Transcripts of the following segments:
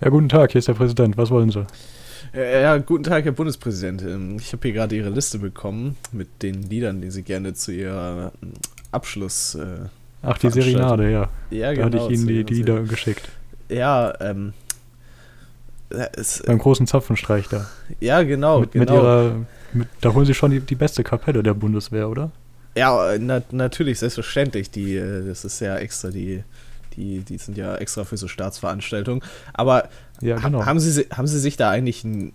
Ja, guten Tag, hier ist der Präsident. Was wollen Sie? Ja, guten Tag, Herr Bundespräsident. Ich habe hier gerade Ihre Liste bekommen mit den Liedern, die Sie gerne zu Ihrer ähm, Abschluss. Äh, Ach, die. Serenade, ja. ja, Da hatte ich Ihnen zu die, die Lieder geschickt. Ja, ähm. äh, Es, Beim großen Zapfenstreich da. ja, genau. mit, genau. mit ihrer. Mit, da holen Sie schon die, die beste Kapelle der Bundeswehr, oder? Ja, äh, na, natürlich, selbstverständlich. Die, äh, das ist ja extra, die, die, die sind ja extra für so Staatsveranstaltungen. Aber Ja, genau. haben, Sie, si- haben Sie sich da eigentlich einen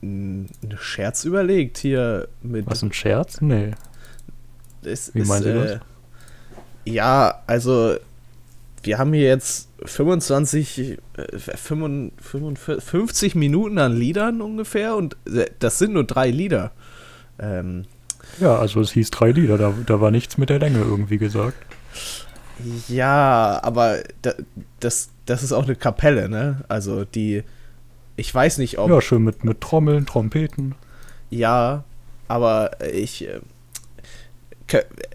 einen Scherz überlegt hier mit. Was, ein Scherz? Nee. ist, Wie meinen Sie äh, Ja, also wir haben hier jetzt 25, äh, 55, 50 Minuten an Liedern ungefähr und äh, das sind nur drei Lieder. Ähm, Ja, also es hieß drei Lieder, da, da war nichts mit der Länge irgendwie gesagt. Ja, aber da, das, das ist auch eine Kapelle, ne? Also die, ich weiß nicht, ob, Ja, ja, schön mit, mit Trommeln, Trompeten. aber ich, äh,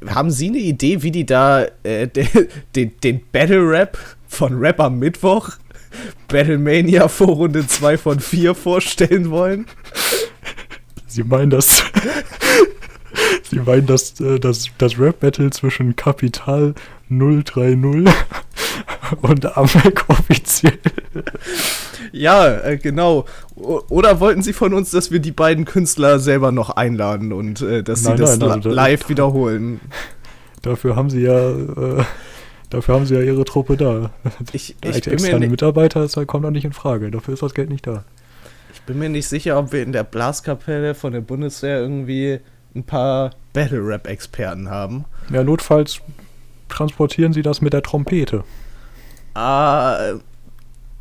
haben Sie eine Idee, wie die da äh, den, den, den Battle Rap von Rap am Mittwoch, Battlemania Vorrunde 2 von 4 vorstellen wollen? Sie meinen das. Sie meinen das, äh, das, das Rap-Battle zwischen Kapital 030 und Amek offiziell. Ja, äh, genau. O oder wollten Sie von uns, dass wir die beiden Künstler selber noch einladen und äh, dass Nein, sie das nein, also da- live wiederholen? Dafür haben sie ja, äh, dafür haben sie ja ihre Truppe da. Ich, Als ich, bin mir externe nicht, Mitarbeiter ist, kommt doch nicht in Frage. Dafür ist das Geld nicht da. ich bin mir nicht sicher, ob wir in der Blaskapelle von der Bundeswehr irgendwie ein paar Battle-Rap-Experten haben. Ja, notfalls transportieren sie das mit der Trompete. Ah,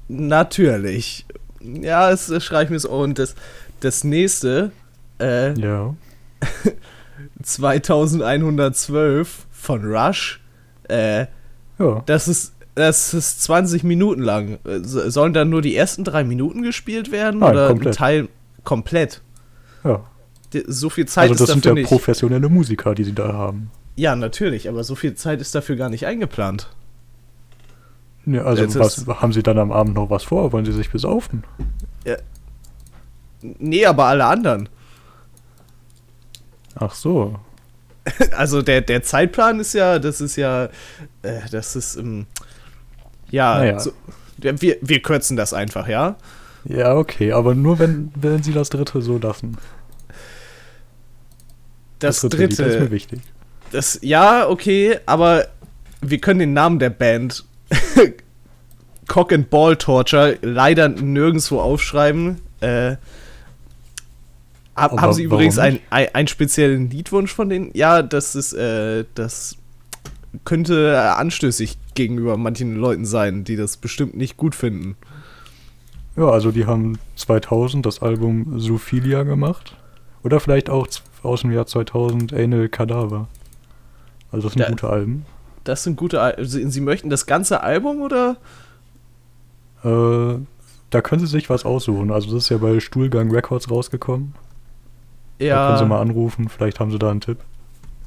natürlich. Ja, es schreibe ich mir so. Und das, das nächste, äh, Ja. 2112 von Rush, äh, Ja. das ist, das ist 20 Minuten lang. So- Sollen dann nur die ersten drei Minuten gespielt werden? Nein, oder komplett. ein Teil komplett? ja. So viel Zeit Also ist das sind ja professionelle Musiker, die sie da haben. Ja, natürlich, aber so viel Zeit ist dafür gar nicht eingeplant. Ja, also Jetzt was haben sie dann am Abend noch was vor? Wollen sie sich besaufen? Nee, aber alle anderen. Ach so. Also der, der Zeitplan ist ja, das ist ja, äh, das ist, ähm, ja, Naja. so, ja, wir, wir kürzen das einfach, ja? Ja, okay, aber nur wenn, wenn sie das dritte so lassen. Das, Das ist mir dritte, wichtig. Das, ja, okay, aber wir können den Namen der Band Cock and Ball Torture leider nirgendwo aufschreiben. Äh, hab, haben Sie übrigens einen, einen speziellen Liedwunsch von denen? Ja, das ist, äh, das könnte anstößig gegenüber manchen Leuten sein, die das bestimmt nicht gut finden. Ja, also die haben 2000 das Album Zoophilia gemacht. Oder vielleicht auch aus dem Jahr 2000 Anal Cadaver. Also das sind Da- gute Alben. Das sind gute. Al Sie, Sie möchten das ganze Album oder? Äh, da können sie sich was aussuchen. Also das ist ja bei Stuhlgang Records rausgekommen. Da können sie mal anrufen, vielleicht haben sie da einen Tipp.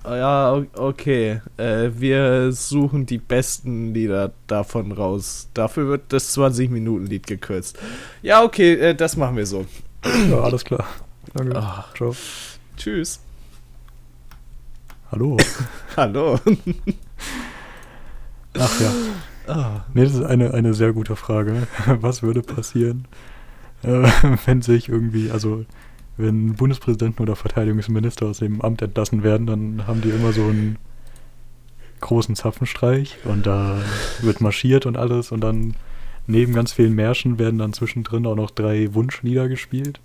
Ja, o- okay. Äh, wir suchen die besten Lieder davon raus. Dafür wird das 20-Minuten-Lied gekürzt. Ja, okay, äh, das machen wir so. Ja, alles klar. Danke. Ah. Ciao. Tschüss. Hallo. Hallo. Ach ja. Ah, Nee, das ist eine, eine sehr gute Frage. Was würde passieren, äh, wenn sich irgendwie, also wenn Bundespräsidenten oder Verteidigungsminister aus dem Amt entlassen werden, dann haben die immer so einen großen Zapfenstreich und da wird marschiert und alles und dann neben ganz vielen Märschen werden dann zwischendrin auch noch drei Wunschlieder gespielt.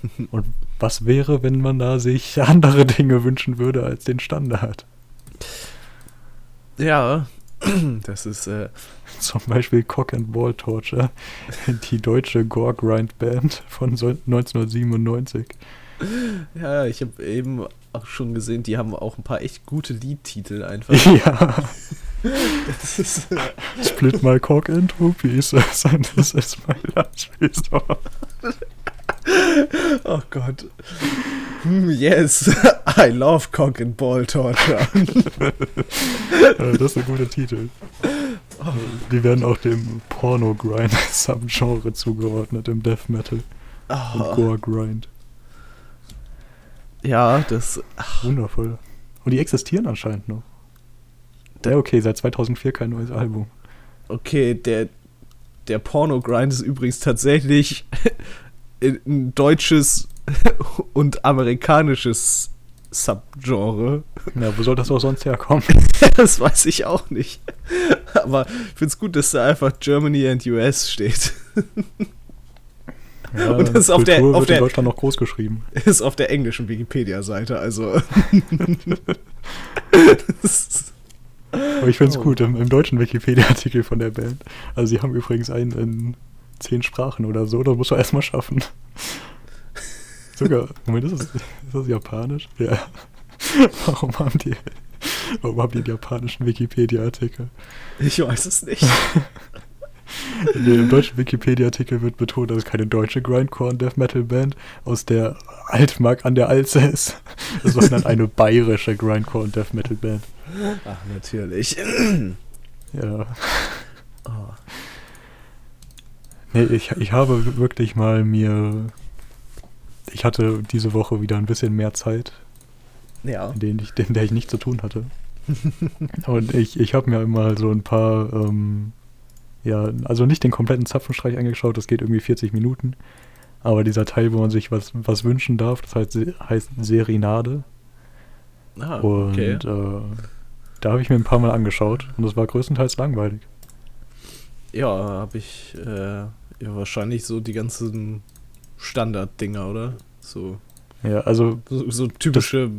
Und was wäre, wenn man da sich andere Dinge wünschen würde als den Standard? ja, das ist. Äh, Zum Beispiel Cock and Ball Torture, die deutsche Gore Grind Band von so 1997. ja, ich habe eben auch schon gesehen, die haben auch ein paar echt gute Liedtitel einfach. Ja, Das ist, äh, Split my cock in two pieces and this is my last resort. oh Gott. Hm, yes, I love Cock and Ball Torture. Das ist ein guter Titel. Oh Die werden auch dem Porno-Grind-Subgenre zugeordnet im Death Metal. Und Oh, Gore-Grind. ja, das. Wundervoll. Und die existieren anscheinend noch. Ja, okay, seit 2004 kein neues Album. Okay, der, der Porno-Grind ist übrigens tatsächlich ein deutsches und amerikanisches Subgenre. Ja, wo soll das auch sonst herkommen? Das weiß ich auch nicht. Aber ich finde es gut, dass da einfach Germany and US steht. Ja, Und das ist auf der- auf der- in Deutschland noch groß geschrieben. Ist auf der englischen Wikipedia-Seite, also. Aber ich finde es Oh. gut, im, im deutschen Wikipedia-Artikel von der Band. Also sie haben übrigens einen in zehn Sprachen oder so, das muss man erstmal schaffen. Sogar, Moment, ist das, ist das japanisch? Ja. Warum haben die, warum haben die einen japanischen Wikipedia-Artikel? ich weiß es nicht. Nee, Im deutschen Wikipedia-Artikel wird betont, dass es keine deutsche Grindcore- und Death Metal-Band aus der Altmark an der Alze ist, sondern eine bayerische Grindcore- und Death Metal-Band. Ach, natürlich. Ja. Oh. Nee, ich, ich habe wirklich mal mir. Ich hatte diese Woche wieder ein bisschen mehr Zeit, Ja. in, denen ich, in der ich nichts zu tun hatte. Und ich, ich habe mir mal so ein paar, ähm, ja, also nicht den kompletten Zapfenstreich angeschaut, das geht irgendwie 40 Minuten. Aber dieser Teil, wo man sich was, was wünschen darf, das heißt, heißt Serinade. Ah, Und okay. äh, da habe ich mir ein paar Mal angeschaut und das war größtenteils langweilig. Ja, habe ich äh, ja, wahrscheinlich so die ganzen Standard-Dinger, oder? So, Ja, also so, so typische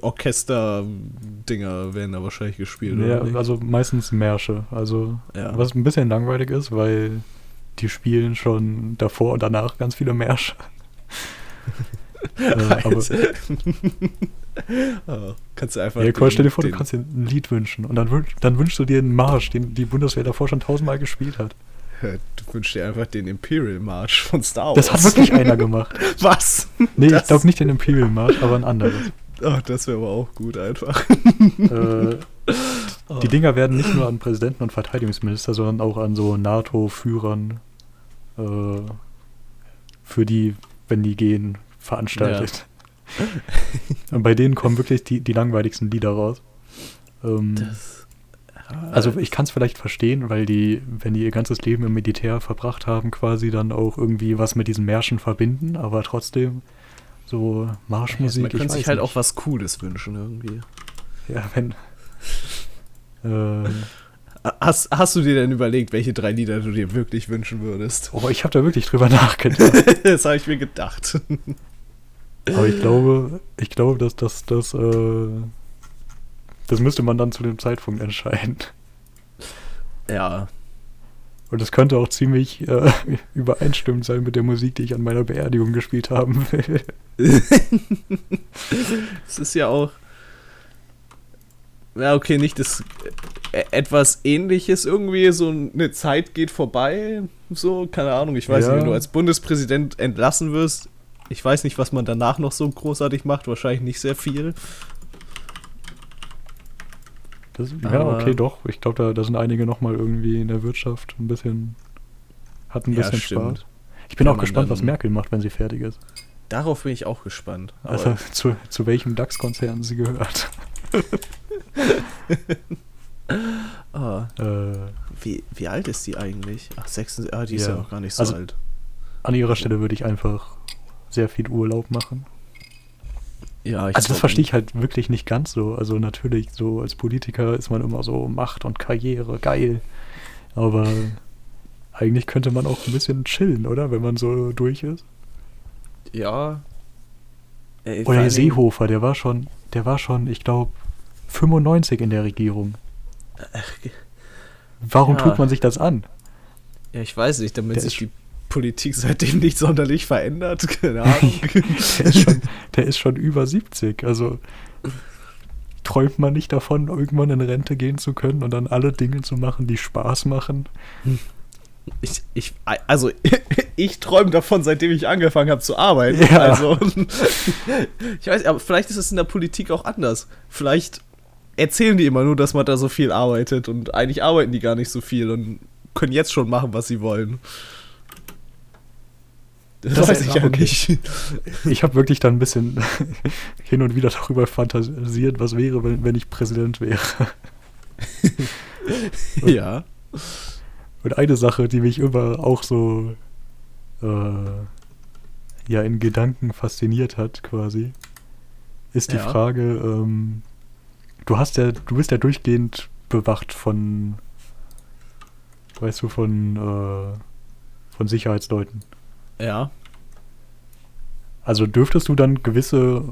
Orchester-Dinger werden da wahrscheinlich gespielt, Ja, oder? nicht? also meistens Märsche. Also Ja. was ein bisschen langweilig ist, weil die spielen schon davor und danach ganz viele Märsche. äh, Ah, kannst du einfach. ja, Quatsch, stell dir den- vor, du den- kannst dir ein Lied wünschen und dann, dann wünschst du dir einen Marsch, den die Bundeswehr davor schon tausendmal gespielt hat. Du wünschst dir einfach den Imperial March von Star Wars. Das hat wirklich einer gemacht. Was? Nee, Das- ich glaube nicht den Imperial Marsch, aber ein anderes. Oh, das wäre aber auch gut einfach. äh, die Dinger werden nicht nur an Präsidenten und Verteidigungsminister, sondern auch an so NATO-Führern äh, für die, wenn die gehen, veranstaltet. Und bei denen kommen wirklich die, die langweiligsten Lieder raus. Ähm, Das, also ich kann es vielleicht verstehen, weil die, wenn die ihr ganzes Leben im Militär verbracht haben, quasi dann auch irgendwie was mit diesen Märschen verbinden, aber trotzdem so Marschmusik. man ich könnte sich halt nicht. auch was Cooles wünschen irgendwie. Ja, wenn. Äh, Hast, hast du dir denn überlegt, welche drei Lieder du dir wirklich wünschen würdest? oh, ich habe da wirklich drüber nachgedacht. das habe ich mir gedacht. Aber ich glaube, ich glaube, dass das, das, äh, das müsste man dann zu dem Zeitpunkt entscheiden. Ja. Und das könnte auch ziemlich äh, übereinstimmend sein mit der Musik, die ich an meiner Beerdigung gespielt haben will. Es ist ja auch. Ja, okay, nicht das äh, etwas ähnliches irgendwie, so eine Zeit geht vorbei, so, keine Ahnung, ich weiß Ja. nicht, wenn du als Bundespräsident entlassen wirst, ich weiß nicht, was man danach noch so großartig macht, wahrscheinlich nicht sehr viel. Das, ja, okay, doch. Ich glaube, da, da sind einige nochmal irgendwie in der Wirtschaft ein bisschen, hatten ein Ja, bisschen stimmt. Spaß. Ich bin Kann auch gespannt, was Merkel macht, wenn sie fertig ist. Darauf bin ich auch gespannt. Also zu, zu welchem DAX-Konzern sie gehört. ah, Äh, wie, wie alt ist die eigentlich? Ach, 6, ah, die ist ja Ja. noch gar nicht so Also- alt. an ihrer Stelle würde ich einfach sehr viel Urlaub machen. Ja, ich Also das verstehe ich halt wirklich nicht ganz so. Also natürlich, so als Politiker ist man immer so Macht und Karriere, geil. Aber eigentlich könnte man auch ein bisschen chillen, oder? Wenn man so durch ist. Ja. Ey, Oder Seehofer, der war schon, der war schon, ich glaube, 95 in der Regierung. Warum Ja. tut man sich das an? Ja, ich weiß nicht, damit Der sich die Politik seitdem nicht sonderlich verändert. Keine Ahnung. Der ist schon, der ist schon über 70. Also träumt man nicht davon, irgendwann in Rente gehen zu können und dann alle Dinge zu machen, die Spaß machen? ich, ich, also, ich träume davon, seitdem ich angefangen habe zu arbeiten. Ja. Also, ich weiß, aber vielleicht ist es in der Politik auch anders. Vielleicht erzählen die immer nur, dass man da so viel arbeitet und eigentlich arbeiten die gar nicht so viel und können jetzt schon machen, was sie wollen. Das, das weiß ich ja okay. nicht. Ich habe wirklich dann ein bisschen hin und wieder darüber fantasiert, was wäre, wenn, wenn ich Präsident wäre. ja. Und eine Sache, die mich immer auch so äh, ja in Gedanken fasziniert hat, quasi, ist die ja. Frage, ähm, du hast ja, du bist ja durchgehend bewacht von, weißt du, von, äh, von Sicherheitsleuten. Ja. Also dürftest du dann gewisse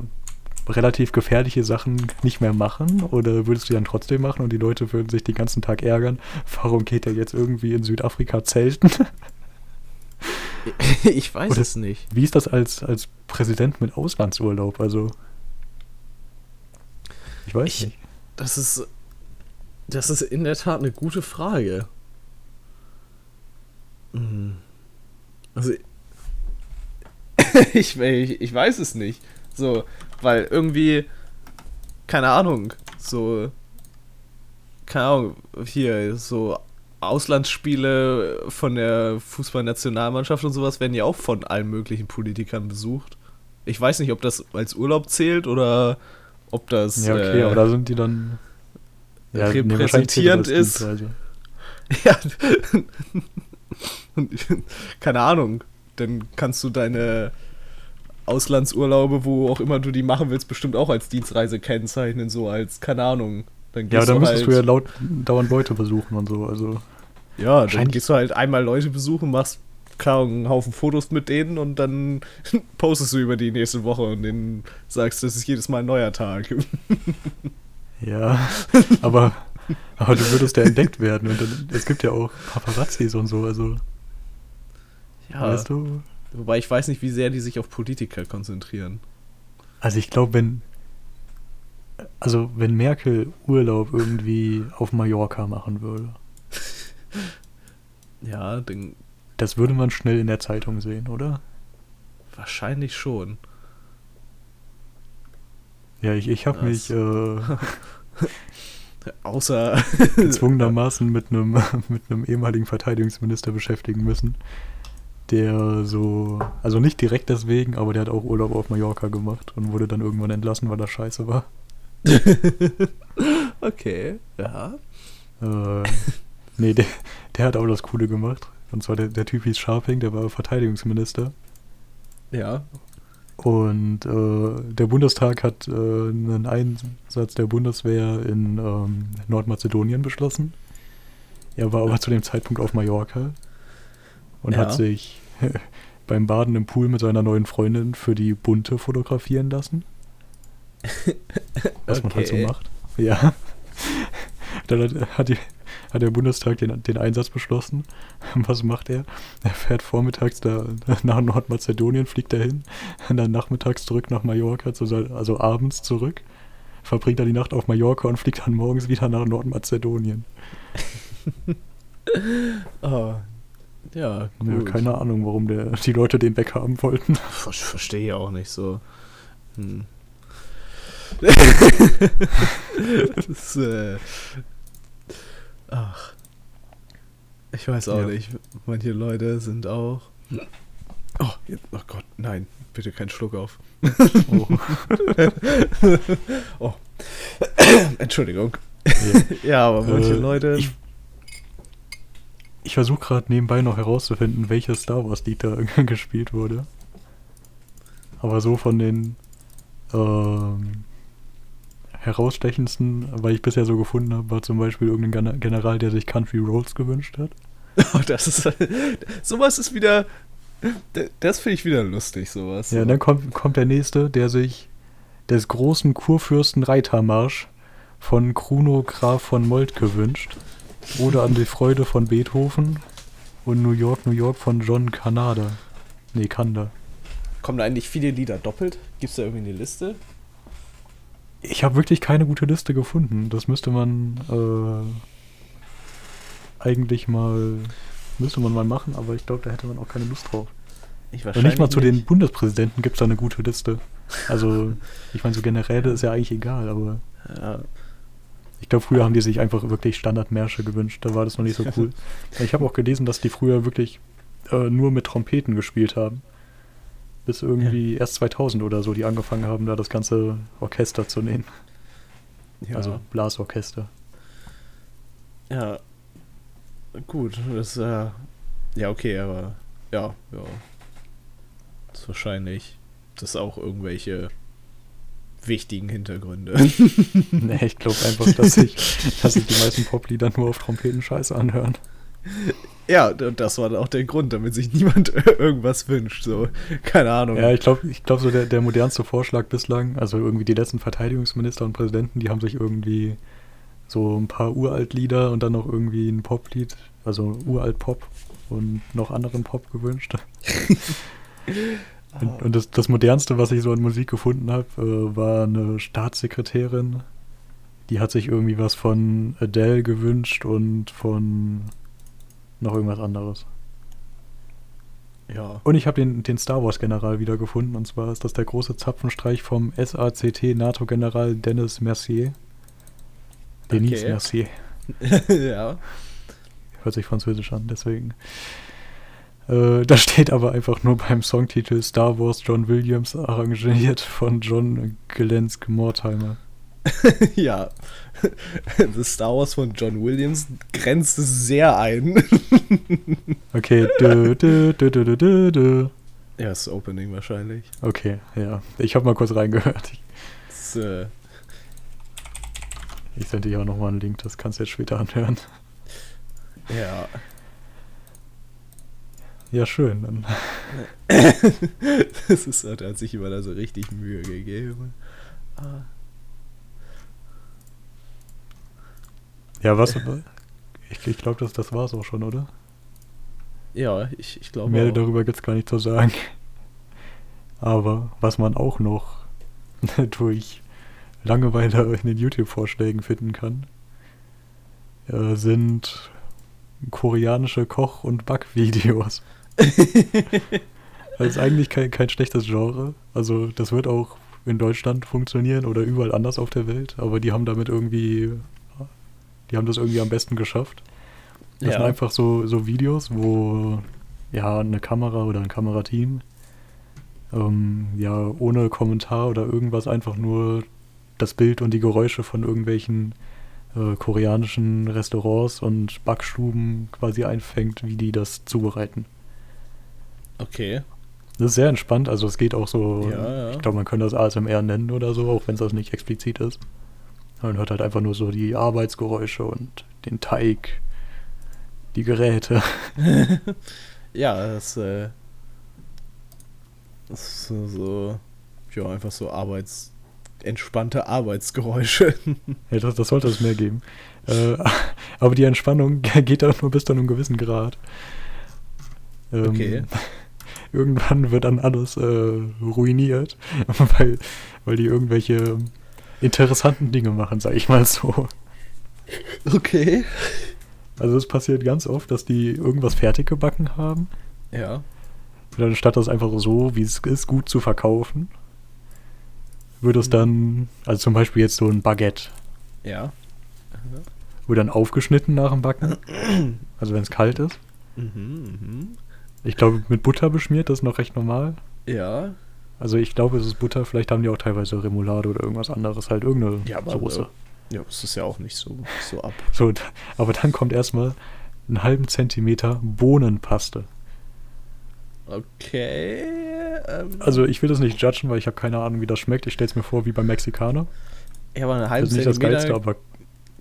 relativ gefährliche Sachen nicht mehr machen oder würdest du die dann trotzdem machen und die Leute würden sich den ganzen Tag ärgern? Warum geht er jetzt irgendwie in Südafrika zelten? Ich weiß oder es nicht. Wie ist das als, als Präsident mit Auslandsurlaub? Also ich weiß ich, nicht. Das ist das ist in der Tat eine gute Frage. Hm. Also ich, ich, ich weiß es nicht. So, weil irgendwie, keine Ahnung, so, keine Ahnung, hier, so Auslandsspiele von der Fußballnationalmannschaft und sowas werden ja auch von allen möglichen Politikern besucht. Ich weiß nicht, ob das als Urlaub zählt oder ob das. Ja, okay, äh, aber da sind die dann. Ja, repräsentierend ist. Ja. keine Ahnung. Dann kannst du deine Auslandsurlaube, wo auch immer du die machen willst, bestimmt auch als Dienstreise kennzeichnen, so als, keine Ahnung. Dann ja, dann müsstest halt, du ja laut, dauernd Leute besuchen und so, also. Ja, dann gehst du halt einmal Leute besuchen, machst klar einen Haufen Fotos mit denen und dann postest du über die nächste Woche und denen sagst, das ist jedes Mal ein neuer Tag. ja, aber, aber du würdest ja entdeckt werden und dann, es gibt ja auch Paparazzis und so, also. Ja. Weißt du? Wobei ich weiß nicht, wie sehr die sich auf Politiker konzentrieren. Also ich glaube, wenn also wenn Merkel Urlaub irgendwie auf Mallorca machen würde. ja, dann das würde man schnell in der Zeitung sehen, oder? Wahrscheinlich schon. Ja, ich, ich habe mich äh, außer gezwungenermaßen mit einem mit einem ehemaligen Verteidigungsminister beschäftigen müssen der so, also nicht direkt deswegen, aber der hat auch Urlaub auf Mallorca gemacht und wurde dann irgendwann entlassen, weil er scheiße war. okay, ja. Äh, nee, der, der hat auch das Coole gemacht. Und zwar der, der Typ hieß Sharping, der war Verteidigungsminister. Ja. Und äh, der Bundestag hat äh, einen Einsatz der Bundeswehr in ähm, Nordmazedonien beschlossen. Er war aber zu dem Zeitpunkt auf Mallorca und ja. hat sich beim Baden im Pool mit seiner neuen Freundin für die Bunte fotografieren lassen. Was okay. man halt so macht. Ja. Dann hat, hat, die, hat der Bundestag den, den Einsatz beschlossen. Was macht er? Er fährt vormittags da nach Nordmazedonien, fliegt dahin, dann nachmittags zurück nach Mallorca, also abends zurück, verbringt dann die Nacht auf Mallorca und fliegt dann morgens wieder nach Nordmazedonien. oh, ja, gut. Ja, keine Ahnung, warum der, die Leute den Bäcker haben wollten. Ver verstehe ich auch nicht so. Hm. das, äh, ach. Ich weiß auch ja. nicht. Manche Leute sind auch. Oh, jetzt, oh Gott, nein, bitte keinen Schluck auf. Oh. oh. Entschuldigung. Ja. ja, aber manche äh, Leute. Ich ich versuche gerade nebenbei noch herauszufinden, welches Star Wars-Lied da gespielt wurde. Aber so von den ähm, herausstechendsten, weil ich bisher so gefunden habe, war zum Beispiel irgendein General, der sich Country Roads gewünscht hat. Oh, das ist. sowas ist wieder. Das finde ich wieder lustig, sowas. Ja, dann kommt, kommt der nächste, der sich des großen Kurfürsten Reitermarsch von Kruno Graf von Moltke wünscht. Oder an die Freude von Beethoven und New York, New York von John Canada. Nee, Kanda. Kommen da eigentlich viele Lieder doppelt? Gibt es da irgendwie eine Liste? Ich habe wirklich keine gute Liste gefunden. Das müsste man äh, eigentlich mal müsste man mal machen, aber ich glaube, da hätte man auch keine Lust drauf. Ich Und nicht mal zu nicht. den Bundespräsidenten gibt es da eine gute Liste. Also, ich meine, so generell ist ja eigentlich egal, aber. Ja. Ich glaube, früher haben die sich einfach wirklich Standardmärsche gewünscht. Da war das noch nicht so cool. ich habe auch gelesen, dass die früher wirklich äh, nur mit Trompeten gespielt haben. Bis irgendwie ja. erst 2000 oder so, die angefangen haben, da das ganze Orchester zu nehmen. Ja. Also Blasorchester. Ja. Gut, das äh, ja okay, aber ja, ja. Das ist wahrscheinlich das auch irgendwelche wichtigen Hintergründe. nee, ich glaube einfach, dass sich, dass sich die meisten Poplieder nur auf Trompeten scheiße anhören. Ja, das war auch der Grund, damit sich niemand irgendwas wünscht. So, keine Ahnung. Ja, ich glaube, ich glaub, so der, der modernste Vorschlag bislang, also irgendwie die letzten Verteidigungsminister und Präsidenten, die haben sich irgendwie so ein paar Uralt-Lieder und dann noch irgendwie ein Poplied, also Uralt-Pop und noch anderen Pop gewünscht. und, und das, das, modernste, was ich so an Musik gefunden habe, äh, war eine Staatssekretärin. Die hat sich irgendwie was von Adele gewünscht und von noch irgendwas anderes. Ja. Und ich habe den, den Star Wars-General wiedergefunden. Und zwar ist das der große Zapfenstreich vom SACT NATO-General Dennis Mercier. Denis okay. Mercier. ja. Hört sich französisch an, deswegen. Äh, da steht aber einfach nur beim Songtitel Star Wars John Williams arrangiert von John Gelensk Mortimer. ja. The Star Wars von John Williams grenzt es sehr ein. okay. Du, du, du, du, du, du. Ja, das Opening wahrscheinlich. Okay, ja. Ich habe mal kurz reingehört. Das, äh ich sende dir auch nochmal einen Link, das kannst du jetzt später anhören. Ja. Ja, schön. Dann. das ist, hat, hat sich immer da so richtig Mühe gegeben. Ah. Ja, was? Ich, ich glaube, das, das war es auch schon, oder? Ja, ich, ich glaube. Mehr auch. darüber gibt es gar nicht zu sagen. Aber was man auch noch durch Langeweile in den YouTube-Vorschlägen finden kann, äh, sind koreanische Koch- und Backvideos. das ist eigentlich kein, kein schlechtes Genre. Also das wird auch in Deutschland funktionieren oder überall anders auf der Welt, aber die haben damit irgendwie die haben das irgendwie am besten geschafft. Das ja. sind einfach so, so Videos, wo ja eine Kamera oder ein Kamerateam ähm, ja ohne Kommentar oder irgendwas einfach nur das Bild und die Geräusche von irgendwelchen äh, koreanischen Restaurants und Backstuben quasi einfängt, wie die das zubereiten. Okay. Das ist sehr entspannt, also es geht auch so, ja, ja. ich glaube, man könnte das ASMR nennen oder so, auch wenn es das nicht explizit ist. Man hört halt einfach nur so die Arbeitsgeräusche und den Teig, die Geräte. ja, das, äh, das ist so, ja, einfach so Arbeits, entspannte Arbeitsgeräusche. ja, das, das sollte es mehr geben. Äh, aber die Entspannung geht auch nur bis zu einem gewissen Grad. Ähm, okay. Irgendwann wird dann alles äh, ruiniert, weil, weil die irgendwelche interessanten Dinge machen, sag ich mal so. Okay. Also es passiert ganz oft, dass die irgendwas fertig gebacken haben. Ja. Und anstatt das einfach so, wie es ist, gut zu verkaufen, würde es dann, also zum Beispiel jetzt so ein Baguette. Ja. Wird dann aufgeschnitten nach dem Backen. Also wenn es kalt ist. Mhm, mh. Ich glaube, mit Butter beschmiert, das ist noch recht normal. Ja. Also ich glaube, es ist Butter. Vielleicht haben die auch teilweise Remoulade oder irgendwas anderes, halt irgendeine ja, aber, Soße. Äh, ja, das ist ja auch nicht so, so ab. So, aber dann kommt erstmal einen halben Zentimeter Bohnenpaste. Okay. Ähm, also ich will das nicht judgen, weil ich habe keine Ahnung, wie das schmeckt. Ich stelle es mir vor wie beim Mexikaner. Ja, aber eine halbe das ist nicht Zentimeter das Geilste, aber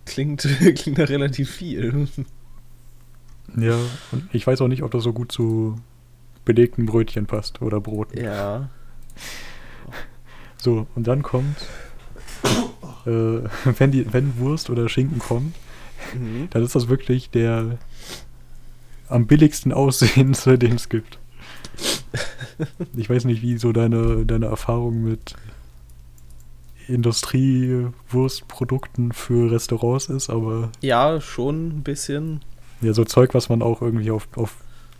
klingt, klingt da relativ viel. Ja, und ich weiß auch nicht, ob das so gut zu belegten Brötchen passt oder Broten. Ja. So, und dann kommt, äh, wenn, die, wenn Wurst oder Schinken kommt, mhm. dann ist das wirklich der am billigsten aussehendste, den es gibt. Ich weiß nicht, wie so deine, deine Erfahrung mit Industriewurstprodukten für Restaurants ist, aber. Ja, schon ein bisschen. Ja, so Zeug, was man auch irgendwie auf, auf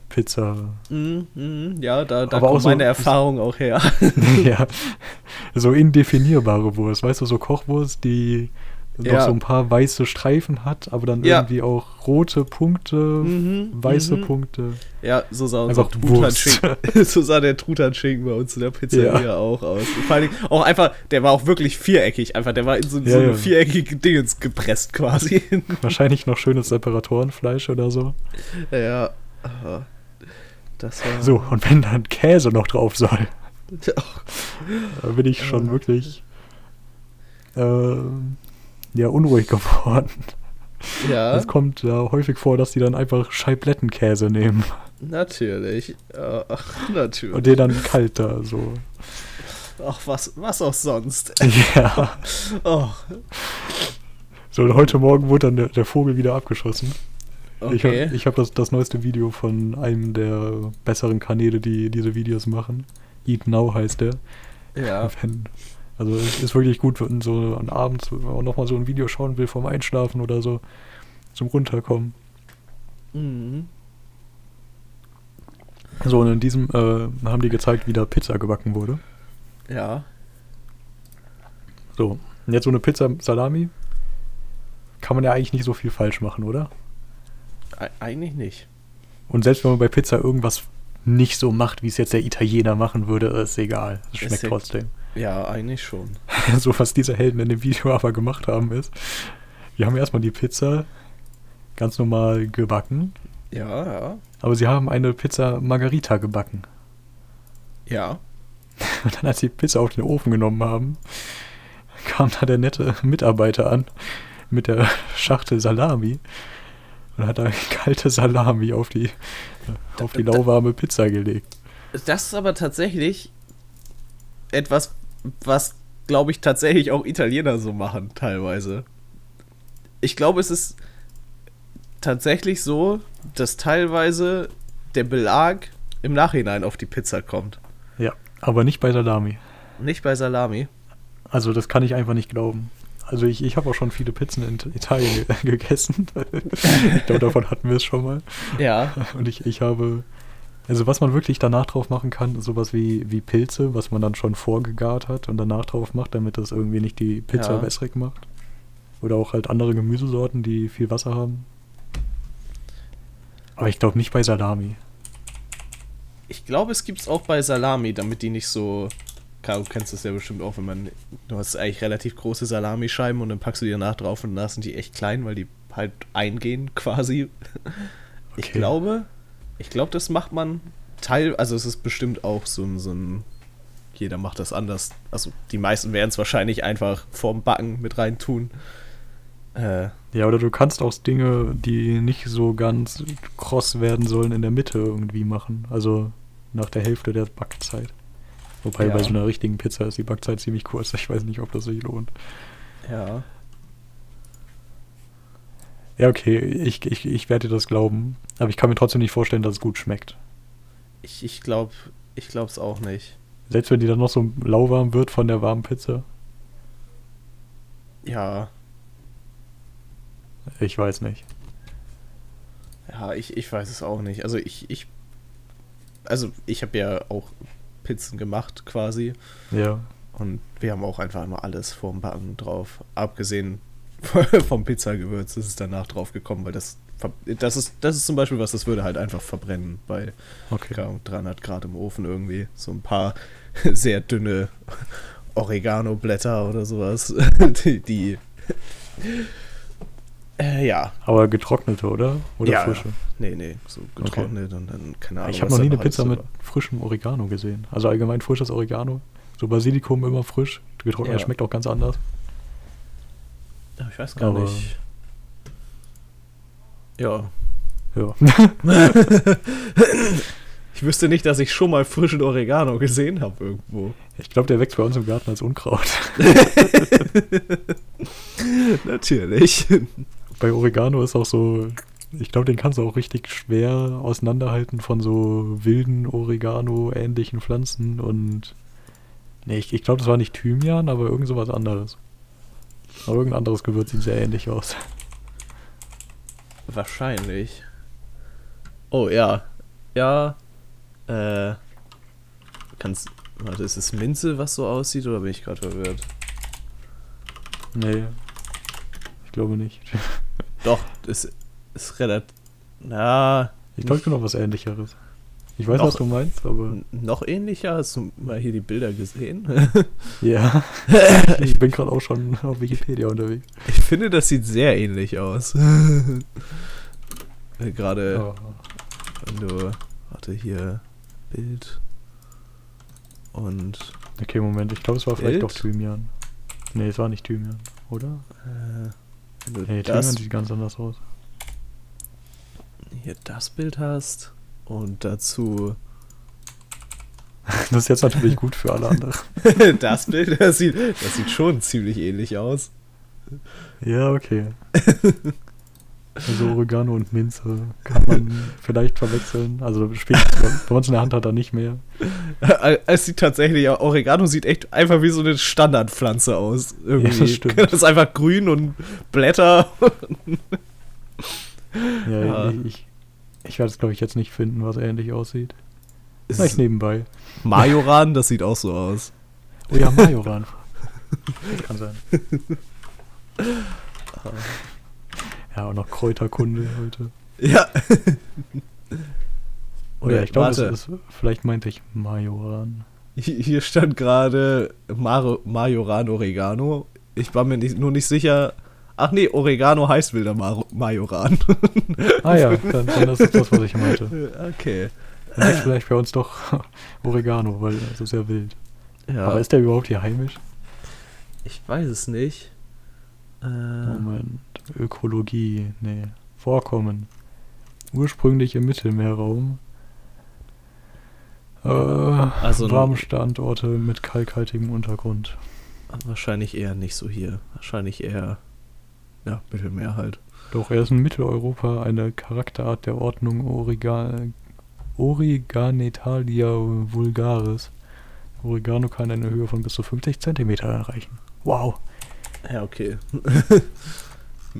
Pizza. Mm, mm, ja, da, da kommt so, meine Erfahrung auch her. ja, so indefinierbare Wurst. Weißt du, so Kochwurst, die noch Ja. so ein paar weiße Streifen hat, aber dann Ja. irgendwie auch rote Punkte, Mhm, weiße mhm. Punkte. Ja, so sah unser. Truthahn-Schinken. so sah der Truthahn-Schinken bei uns in der Pizzeria auch aus. Und vor allen Dingen auch einfach, der war auch wirklich viereckig. Einfach, der war in so, Ja, so eine ja. viereckige Dingens gepresst quasi. Wahrscheinlich noch schönes Separatorenfleisch oder so. ja. Das war. So, und wenn dann Käse noch drauf soll, da bin ich schon Ja. wirklich äh, ja, unruhig geworden. Ja, Es kommt ja häufig vor, dass die dann einfach Scheiblettenkäse nehmen natürlich. Ach, natürlich. und den dann kalt da so. Ach, was, was auch sonst. Ja. Oh, So, und heute Morgen wurde dann der, der Vogel wieder abgeschossen. Ich okay. habe ich hab das, das neueste Video von einem der besseren Kanäle, die diese Videos machen. Eat Now heißt der. ja. Wenn, also es ist wirklich gut, wenn so an abends, wenn man nochmal so ein Video schauen will vorm Einschlafen oder so, zum Runterkommen. Mhm. So, und in diesem äh, haben die gezeigt, wie da Pizza gebacken wurde. Ja. So, und jetzt so eine Pizza Salami. Kann man ja eigentlich nicht so viel falsch machen, oder? E eigentlich nicht. Und selbst wenn man bei Pizza irgendwas nicht so macht, wie es jetzt der Italiener machen würde, ist egal. Es schmeckt Ist trotzdem. Ja, eigentlich schon. so, was diese Helden in dem Video aber gemacht haben, ist, wir haben erstmal die Pizza ganz normal gebacken, Ja, ja. aber sie haben eine Pizza Margarita gebacken. Ja. Und dann, als sie Pizza auf den Ofen genommen haben, kam da der nette Mitarbeiter an mit der Schachtel Salami und hat da kalte Salami auf die, auf die lauwarme Pizza gelegt. Das ist aber tatsächlich etwas, was, glaube ich, tatsächlich auch Italiener so machen, teilweise. Ich glaube, es ist tatsächlich so, dass teilweise der Belag im Nachhinein auf die Pizza kommt. Ja, aber nicht bei Salami. Nicht bei Salami. Also das kann ich einfach nicht glauben. Also ich, ich habe auch schon viele Pizzen in Italien ge gegessen. ich glaube, davon hatten wir es schon mal. Ja. Und ich, ich habe, also was man wirklich danach drauf machen kann, ist sowas wie, wie Pilze, was man dann schon vorgegart hat und danach drauf macht, damit das irgendwie nicht die Pizza Ja. wässrig macht. Oder auch halt andere Gemüsesorten, die viel Wasser haben. Aber ich glaube nicht bei Salami. Ich glaube, es gibt es auch bei Salami, damit die nicht so. Klar, du kennst das ja bestimmt auch, wenn man. Du hast eigentlich relativ große Salamischeiben und dann packst du die danach drauf und danach sind die echt klein, weil die halt eingehen quasi. Ich Okay. glaube, ich glaube, das macht man Teil. Also, es ist bestimmt auch so ein. So ein jeder macht das anders. Also, die meisten werden es wahrscheinlich einfach vorm Backen mit rein tun. Äh, Ja, oder du kannst auch Dinge, die nicht so ganz kross werden sollen, in der Mitte irgendwie machen. Also nach der Hälfte der Backzeit. Wobei Ja. bei so einer richtigen Pizza ist die Backzeit ziemlich kurz. Ich weiß nicht, ob das sich lohnt. ja. Ja, okay, ich, ich, ich werde dir das glauben. Aber ich kann mir trotzdem nicht vorstellen, dass es gut schmeckt. Ich, ich glaube ich auch nicht. Selbst wenn die dann noch so lauwarm wird von der warmen Pizza. Ja. Ich weiß nicht. Ja, ich, ich weiß es auch nicht. Also ich, ich also ich habe ja auch Pizzen gemacht quasi Ja. und wir haben auch einfach immer alles vorm Backen drauf. Abgesehen vom Pizzagewürz ist es danach drauf gekommen, weil das das ist das ist zum Beispiel was, das würde halt einfach verbrennen bei Okay. keine Ahnung, 300 Grad im Ofen irgendwie. So ein paar sehr dünne Oregano-Blätter oder sowas, die, die äh, ja, Aber getrocknete, oder? Oder Ja, frische? Nee, nee, so getrocknet und dann, keine Ahnung. ich habe noch nie eine Pizza mit frischem Oregano gesehen. Also allgemein frisches Oregano. So Basilikum immer frisch. Getrocknet Ja. schmeckt auch ganz anders. Ich weiß gar Aber- nicht. Ja. Ja. Ich wüsste nicht, dass ich schon mal frischen Oregano gesehen habe irgendwo. Ich glaube, der wächst bei uns im Garten als Unkraut. Natürlich. bei Oregano ist auch so, ich glaube, den kannst du auch richtig schwer auseinanderhalten von so wilden Oregano-ähnlichen Pflanzen und nee, ich, ich glaube, das war nicht Thymian, aber irgend sowas anderes. Aber irgendein anderes Gewürz sieht sehr ähnlich aus. Wahrscheinlich. Oh ja. Ja. Äh. Kannst. Warte, ist es Minze, was so aussieht, oder bin ich gerade verwirrt? Nee. Ich glaube nicht. Doch, das ist relativ. Na. Ich glaube noch was ähnlicheres. Ich weiß, Noch- was du meinst, aber. Noch ähnlicher? Hast du mal hier die Bilder gesehen? Ja. ich bin gerade auch schon auf Wikipedia unterwegs. Ich finde, das sieht sehr ähnlich aus. Äh, Gerade, Ja. wenn du. Warte, hier. Bild. Und. Okay, Moment, ich glaube, es war vielleicht Bild? doch Thymian. Nee, es war nicht Thymian, oder? Äh, Nee, Thymian sieht ganz anders aus. hier das Bild hast und dazu Das ist jetzt natürlich gut für alle anderen. das Bild, das sieht, das sieht schon ziemlich ähnlich aus. Ja, okay. Also Oregano und Minze kann man vielleicht verwechseln. Also spätestens bei uns in der Hand hat er nicht mehr. Es sieht tatsächlich, Oregano sieht echt einfach wie so eine Standardpflanze aus. Irgendwie. Ja, das stimmt. Das ist einfach grün und Blätter. Ja, Ja. ich, ich, werde es, glaube ich, jetzt nicht finden, was ähnlich aussieht. Ist Vielleicht nebenbei. Majoran, das sieht auch so aus. Oh ja, Majoran. Kann sein. Ja, und noch Kräuterkunde heute. Ja. Oder ja, ich glaube, ist, vielleicht meinte ich Majoran. Hi- hier stand gerade Majoran Oregano. Ich war mir nicht, nur nicht sicher. Ach nee, Oregano heißt wilder Mar Majoran. Ah ja, dann, dann ist es das, was ich meinte. okay. Dann heißt vielleicht bei uns doch Oregano, weil das ist ja wild. Ja, Aber ist der überhaupt hier heimisch? ich weiß es nicht. Äh, Moment. Ökologie, nee. Vorkommen. Ursprünglich im Mittelmeerraum. Äh, Also Warmstandorte mit kalkhaltigem Untergrund. wahrscheinlich eher nicht so hier. Wahrscheinlich eher, ja, Mittelmeer halt. Doch er ist in Mitteleuropa eine Charakterart der Ordnung Origa Origanetalia vulgaris. Oregano kann eine Höhe von bis zu 50 Zentimeter erreichen. Wow. Ja, okay.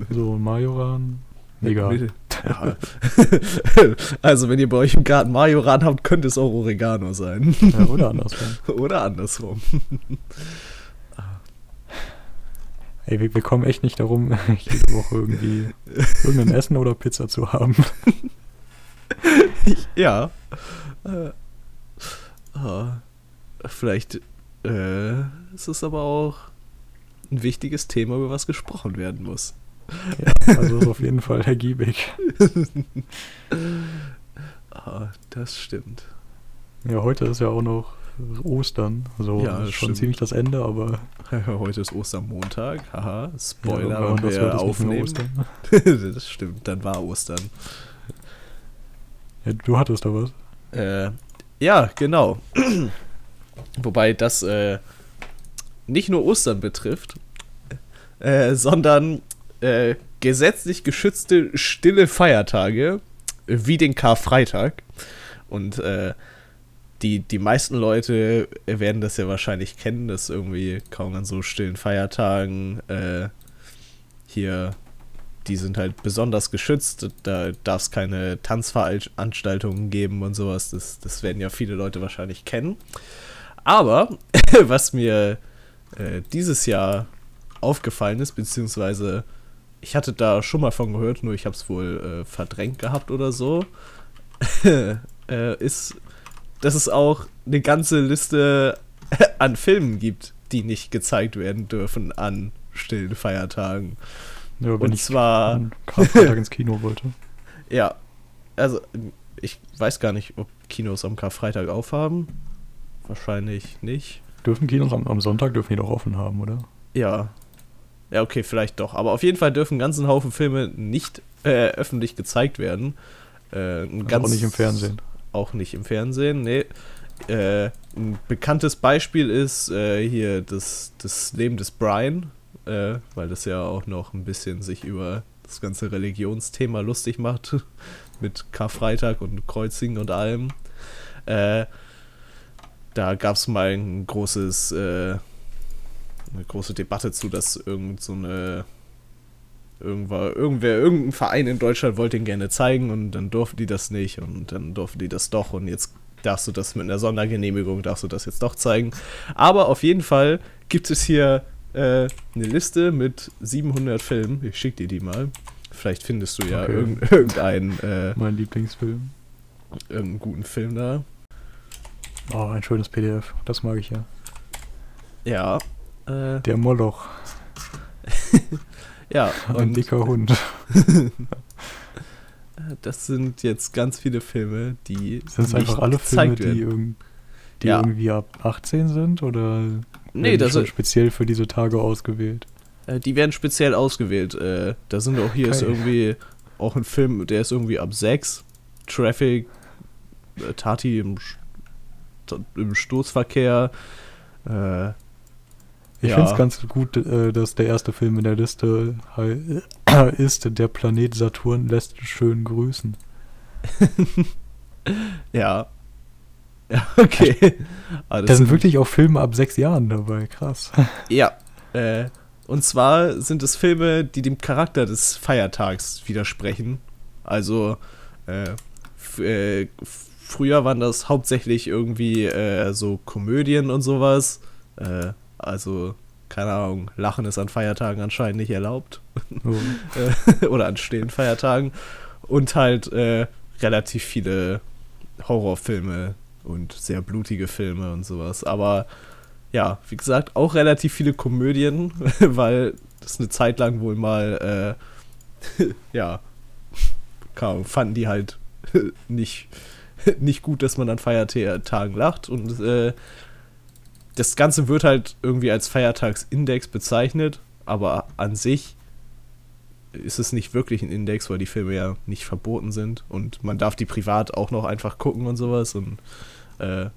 So, Majoran. Egal. Ja. also, wenn ihr bei euch im Garten Majoran habt, könnte es auch Oregano sein. Ja, oder andersrum. Oder andersrum. Ey, wir, wir kommen echt nicht darum, jede Woche irgendwie irgendein Essen oder Pizza zu haben. Ja. Äh, ah, vielleicht äh, ist es aber auch ein wichtiges Thema, über was gesprochen werden muss. Ja, also ist auf jeden Fall ergiebig. Ah, das stimmt. Ja, heute ist ja auch noch Ostern. Also Ja, schon stimmt. ziemlich das Ende, aber Heute ist Ostermontag. Haha, ja, Spoiler, bei wenn wir aufnehmen. Ostern. das stimmt, dann war Ostern. Ja, du hattest da was. Äh, ja, genau. Wobei das äh, nicht nur Ostern betrifft, äh, sondern äh, gesetzlich geschützte stille Feiertage wie den Karfreitag. Und äh, die, die meisten Leute werden das ja wahrscheinlich kennen, dass irgendwie kaum an so stillen Feiertagen äh, hier, die sind halt besonders geschützt. Da darf es keine Tanzveranstaltungen geben und sowas. Das, das werden ja viele Leute wahrscheinlich kennen. Aber was mir äh, dieses Jahr aufgefallen ist, beziehungsweise ich hatte da schon mal von gehört, nur ich habe es wohl äh, verdrängt gehabt oder so, äh, ist, dass es auch eine ganze Liste an Filmen gibt, die nicht gezeigt werden dürfen an stillen Feiertagen. Ja, wenn Und ich zwar, am Karfreitag ins Kino wollte. ja, also ich weiß gar nicht, ob Kinos am Karfreitag aufhaben. Wahrscheinlich nicht. Dürfen Kinos am, am Sonntag dürfen die doch offen haben, oder? Ja. Ja, okay, vielleicht doch. Aber auf jeden Fall dürfen ganzen Haufen Filme nicht äh, öffentlich gezeigt werden. Äh, Also auch nicht im Fernsehen. Auch nicht im Fernsehen, nee. Äh, ein bekanntes Beispiel ist äh, hier das, das Leben des Brian, äh, weil das ja auch noch ein bisschen sich über das ganze Religionsthema lustig macht, mit Karfreitag und Kreuzigen und allem. Äh, da gab es mal ein großes, äh, eine große Debatte zu, dass irgend so eine irgendwer, irgendwer, irgendein Verein in Deutschland wollte ihn gerne zeigen und dann durften die das nicht und dann durften die das doch und jetzt darfst du das mit einer Sondergenehmigung, darfst du das jetzt doch zeigen. Aber auf jeden Fall gibt es hier äh, eine Liste mit 700 Filmen. Ich schick dir die mal. Vielleicht findest du ja Okay. irgend, irgendeinen, äh, Mein Lieblingsfilm. irgendeinen guten Film da. Oh, ein schönes PDF. Das mag ich ja. Ja. Äh, Der Moloch. ja, Ein und dicker Hund. das sind jetzt ganz viele Filme, die Sind es einfach alle Filme, die, irgend, die Ja. irgendwie ab 18 sind? Oder Nee, das schon ist, speziell für diese Tage ausgewählt? äh, die werden speziell ausgewählt. Äh, da sind auch hier ist Geil. irgendwie auch ein Film, der ist irgendwie ab 6. Traffic, äh, Tati im, im Stoßverkehr. Äh, Ich Ja. finde es ganz gut, äh, dass der erste Film in der Liste ist, der Planet Saturn lässt schön grüßen. ja. Ja, okay. Aber Da das sind wirklich auch Filme ab sechs Jahren dabei, krass. Ja. Äh, und zwar sind es Filme, die dem Charakter des Feiertags widersprechen. Also, äh, äh, früher waren das hauptsächlich irgendwie äh, so Komödien und sowas. Also, keine Ahnung, Lachen ist an Feiertagen anscheinend nicht erlaubt. So. Äh, oder an stillen Feiertagen. Und halt äh, relativ viele Horrorfilme und sehr blutige Filme und sowas. Aber ja, wie gesagt, auch relativ viele Komödien, weil das eine Zeit lang wohl mal, äh, ja, keine Ahnung, fanden die halt nicht, nicht gut, dass man an Feiertagen lacht. Und äh, das Ganze wird halt irgendwie als Feiertagsindex bezeichnet, aber an sich ist es nicht wirklich ein Index, weil die Filme ja nicht verboten sind. Und man darf die privat auch noch einfach gucken und sowas. Und äh,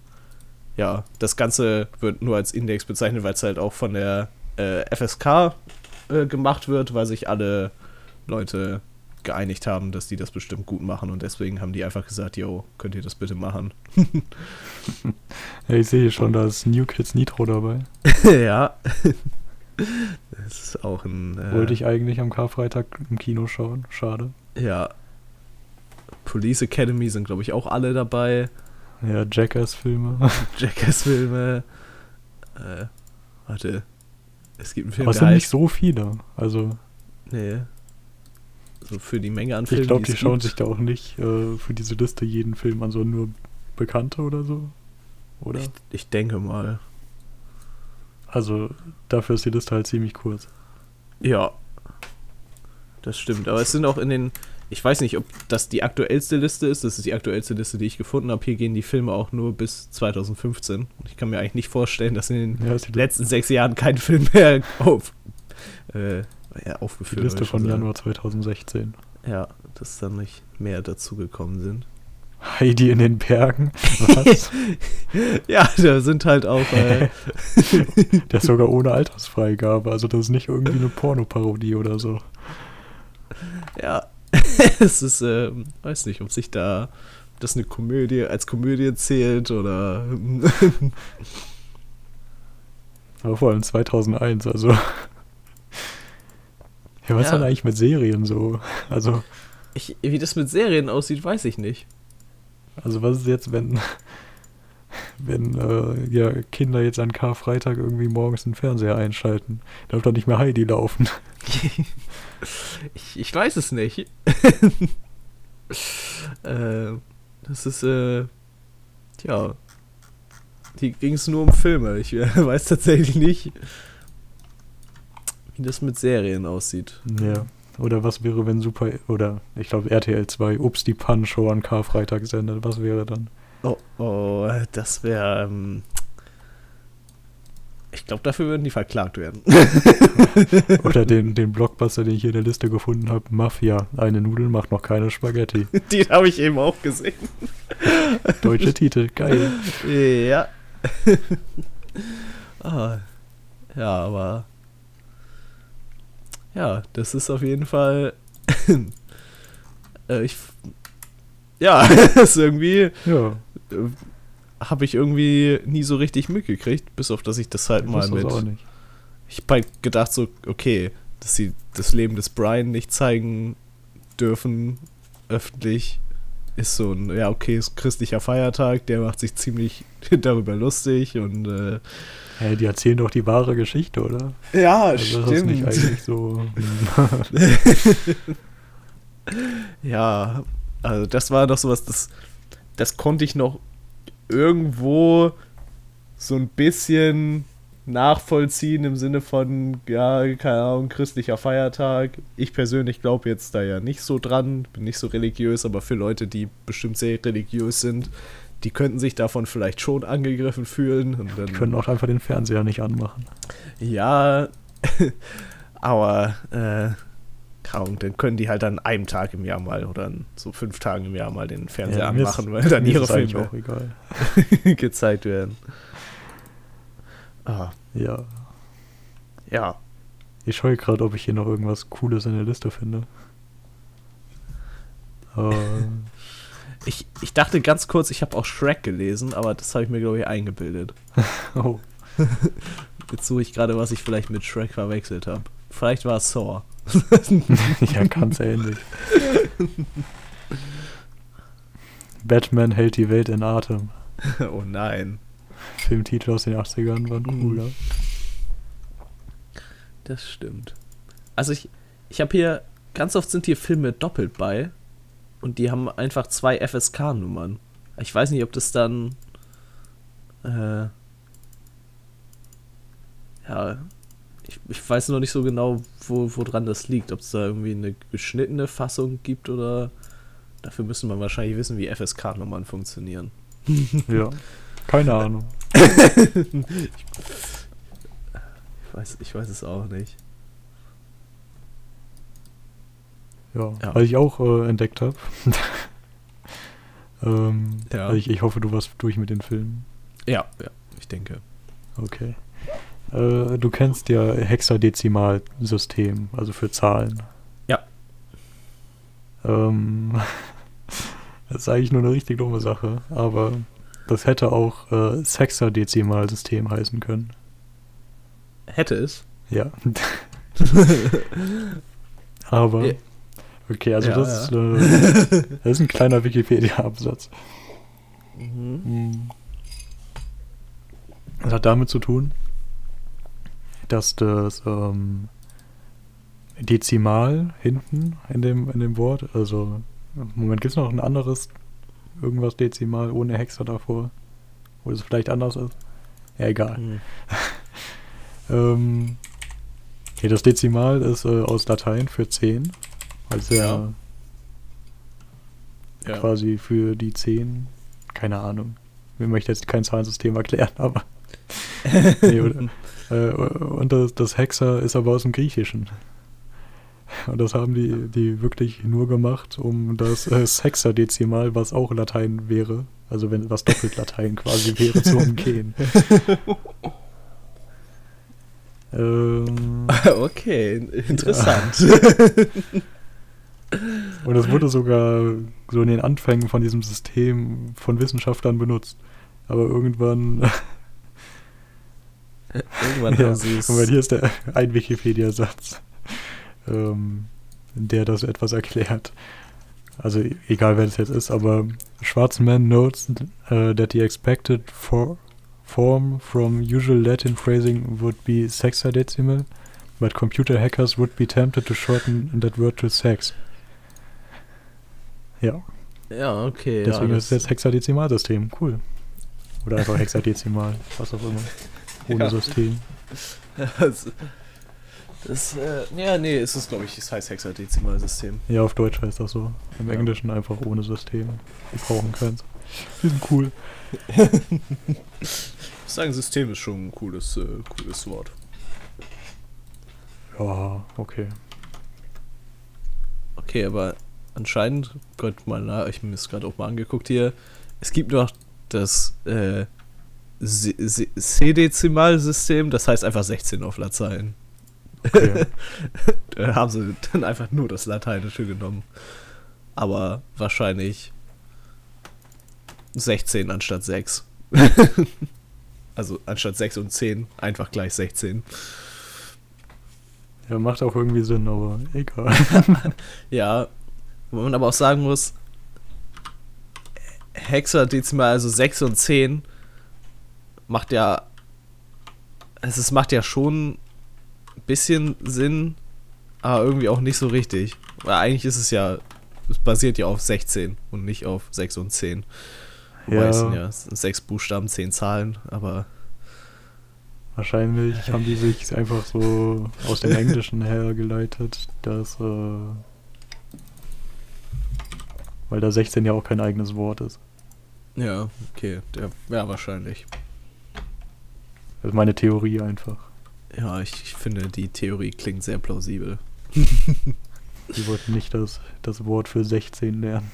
ja, das Ganze wird nur als Index bezeichnet, weil es halt auch von der äh, FSK äh, gemacht wird, weil sich alle Leute geeinigt haben, dass die das bestimmt gut machen und deswegen haben die einfach gesagt, yo, könnt ihr das bitte machen? Ja, ich sehe schon, da ist New Kids Nitro dabei. ja. Das ist auch ein. Äh, Wollte ich eigentlich am Karfreitag im Kino schauen. Schade. Ja. Police Academy sind, glaube ich, auch alle dabei. Ja, Jackass-Filme. Jackass-Filme. Äh, warte. Es gibt einen Film, Aber es sind nicht so viele. Also, Nee. Für die Menge an Filmen. ich glaube, die die schauen gibt. sich da auch nicht äh, für diese Liste jeden Film an, sondern nur Bekannte oder so. Oder? Ich, ich denke mal. Also, dafür ist die Liste halt ziemlich kurz. Ja. Das stimmt. Aber es sind auch in den. Ich weiß nicht, ob das die aktuellste Liste ist. Das ist die aktuellste Liste, die ich gefunden habe. Hier gehen die Filme auch nur bis 2015. Und ich kann mir eigentlich nicht vorstellen, dass in den Ja, letzten sechs Jahren kein Film mehr auf, äh, ja, die aufgeführt Liste von. Januar 2016. Ja, dass dann nicht mehr dazugekommen sind. Heidi in den Bergen. Was? Ja, da sind halt auch. Äh, Der ist sogar ohne Altersfreigabe. Also, das ist nicht irgendwie eine Pornoparodie oder so. ja, es ist, äh, weiß nicht, ob sich da das eine Komödie als Komödie zählt oder. Aber vor allem 2001, also. Ja, was Ja. ist denn eigentlich mit Serien so? Also, ich, wie das mit Serien aussieht, weiß ich nicht. also was ist jetzt, wenn, wenn äh, ja, Kinder jetzt an Karfreitag irgendwie morgens den Fernseher einschalten? Darf doch nicht mehr Heidi laufen. ich, ich weiß es nicht. äh, das ist, äh, tja. Die ging es nur um Filme. Ich weiß tatsächlich nicht, wie das mit Serien aussieht. Ja. Oder was wäre, wenn Super, oder ich glaube RTL 2, Ups, die Pan-Show an Karfreitag sendet? Was wäre dann? Oh, oh das wäre. Ähm, ich glaube, dafür würden die verklagt werden. Oder den, den Blockbuster, den ich hier in der Liste gefunden habe, Mafia. Eine Nudel macht noch keine Spaghetti. Den habe ich eben auch gesehen. Deutsche Titel, geil. Ja. ah, ja, aber. Ja, das ist auf jeden Fall. äh, ich. Ja, das ist irgendwie. Ja, Äh, habe ich irgendwie nie so richtig mitgekriegt, bis auf dass ich das halt ich mal mit. auch nicht. Ich hab halt gedacht, so, okay, dass sie das Leben des Brian nicht zeigen dürfen, öffentlich. Ist so ein, ja, okay, ist christlicher Feiertag, der macht sich ziemlich darüber lustig und äh, Hey, die erzählen doch die wahre Geschichte, oder? Ja, also das ist nicht eigentlich so. ja, also das war doch sowas, das, das konnte ich noch irgendwo so ein bisschen nachvollziehen im Sinne von, ja, keine Ahnung, christlicher Feiertag. Ich persönlich glaube jetzt da ja nicht so dran, bin nicht so religiös, aber für Leute, die bestimmt sehr religiös sind, die könnten sich davon vielleicht schon angegriffen fühlen. Die können auch einfach den Fernseher nicht anmachen. Ja, aber äh, kaum, dann können die halt an einem Tag im Jahr mal oder an so fünf Tagen im Jahr mal den Fernseher ja, anmachen, weil dann ihre Filme auch egal. gezeigt werden. Ah. Ja. Ja. Ich schaue gerade, ob ich hier noch irgendwas Cooles in der Liste finde. Uh, ich, ich dachte ganz kurz, ich habe auch Shrek gelesen, aber das habe ich mir, glaube ich, eingebildet. oh. Jetzt suche ich gerade, was ich vielleicht mit Shrek verwechselt habe. Vielleicht war es Saw. ja, ganz ähnlich. Batman hält die Welt in Atem. Oh nein. Filmtitel aus den 80ern waren mhm. cooler. Das stimmt. Also ich, ich habe hier, ganz oft sind hier Filme doppelt bei und die haben einfach zwei FSK-Nummern. Ich weiß nicht, ob das dann. Äh, ja, ich, ich weiß noch nicht so genau, wo, woran das liegt. Ob es da irgendwie eine geschnittene Fassung gibt oder. Dafür müssen wir wahrscheinlich wissen, wie FSK-Nummern funktionieren. ja, keine Ahnung. ich, weiß, ich weiß es auch nicht. Ja, ja. was ich auch äh, entdeckt habe. ähm, ja. ich, ich hoffe, du warst durch mit den Filmen. Ja, ja, ich denke. Okay. Äh, du kennst ja Hexadezimalsystem, also für Zahlen. Ja. Ähm, das ist eigentlich nur eine richtig dumme Sache, aber das hätte auch äh, Sexadezimalsystem heißen können. Hätte es? Ja. aber. Okay, also ja, das, ja. Ist, äh, das ist ein kleiner Wikipedia-Absatz. Mhm. Hm. Das hat damit zu tun, dass das ähm, Dezimal hinten in dem, in dem Wort, also im Moment gibt es noch ein anderes, irgendwas Dezimal ohne Hexa davor, wo es vielleicht anders ist. Ja, egal. Mhm. ähm, okay, das Dezimal ist äh, aus Latein für 10 also ja. ja. quasi für die 10, keine Ahnung. Ich möchte jetzt kein Zahlensystem erklären, aber. nee, oder, äh, und das, das Hexa ist aber aus dem Griechischen. Und das haben die, die wirklich nur gemacht, um das äh, Sexadezimal, was auch Latein wäre, also wenn was doppelt Latein quasi wäre, zu umgehen. ähm, okay, interessant. Ja. Und es wurde sogar so in den Anfängen von diesem System von Wissenschaftlern benutzt. Aber irgendwann. irgendwann ja, haben sie es. Und hier ist der, ein Wikipedia-Satz, ähm, der das etwas erklärt. Also egal wer das jetzt ist, aber Schwarzman notes uh, that the expected for form from usual Latin phrasing would be sexadecimal, but computer hackers would be tempted to shorten that word to sex. Ja. Ja, okay. Deswegen ja, ist es jetzt Hexadezimalsystem. Cool. Oder einfach Hexadezimal, was auch immer. Ohne ja. System. Das, das äh, ja, nee, ist es, glaube ich, es heißt Hexadezimalsystem. Ja, auf Deutsch heißt das so. Im ja. Englischen einfach ohne System. Die brauchen keins. Die sind cool. ich sagen, System ist schon ein cooles, äh, cooles Wort. Ja, okay. Okay, aber anscheinend, Gott mal nach, ich habe mir das gerade auch mal angeguckt hier, es gibt noch das äh, C-Dezimalsystem, das heißt einfach 16 auf Latein. Okay. da haben sie dann einfach nur das Lateinische genommen. Aber wahrscheinlich 16 anstatt 6. also anstatt 6 und 10 einfach gleich 16. Ja, macht auch irgendwie Sinn, aber egal. ja, wo man aber auch sagen muss, Hexadezimal, also 6 und 10, macht ja. Es macht ja schon bisschen Sinn, aber irgendwie auch nicht so richtig. Weil eigentlich ist es ja. Es basiert ja auf 16 und nicht auf 6 und 10. Wobei Ja. es sind ja sechs Buchstaben, 10 Zahlen, aber. Wahrscheinlich haben die sich einfach so aus dem Englischen hergeleitet, dass, äh, weil da 16 ja auch kein eigenes Wort ist. Ja, okay. Der, ja, wahrscheinlich. Das ist meine Theorie einfach. Ja, ich, ich finde, die Theorie klingt sehr plausibel. Die wollten nicht das, das Wort für 16 lernen.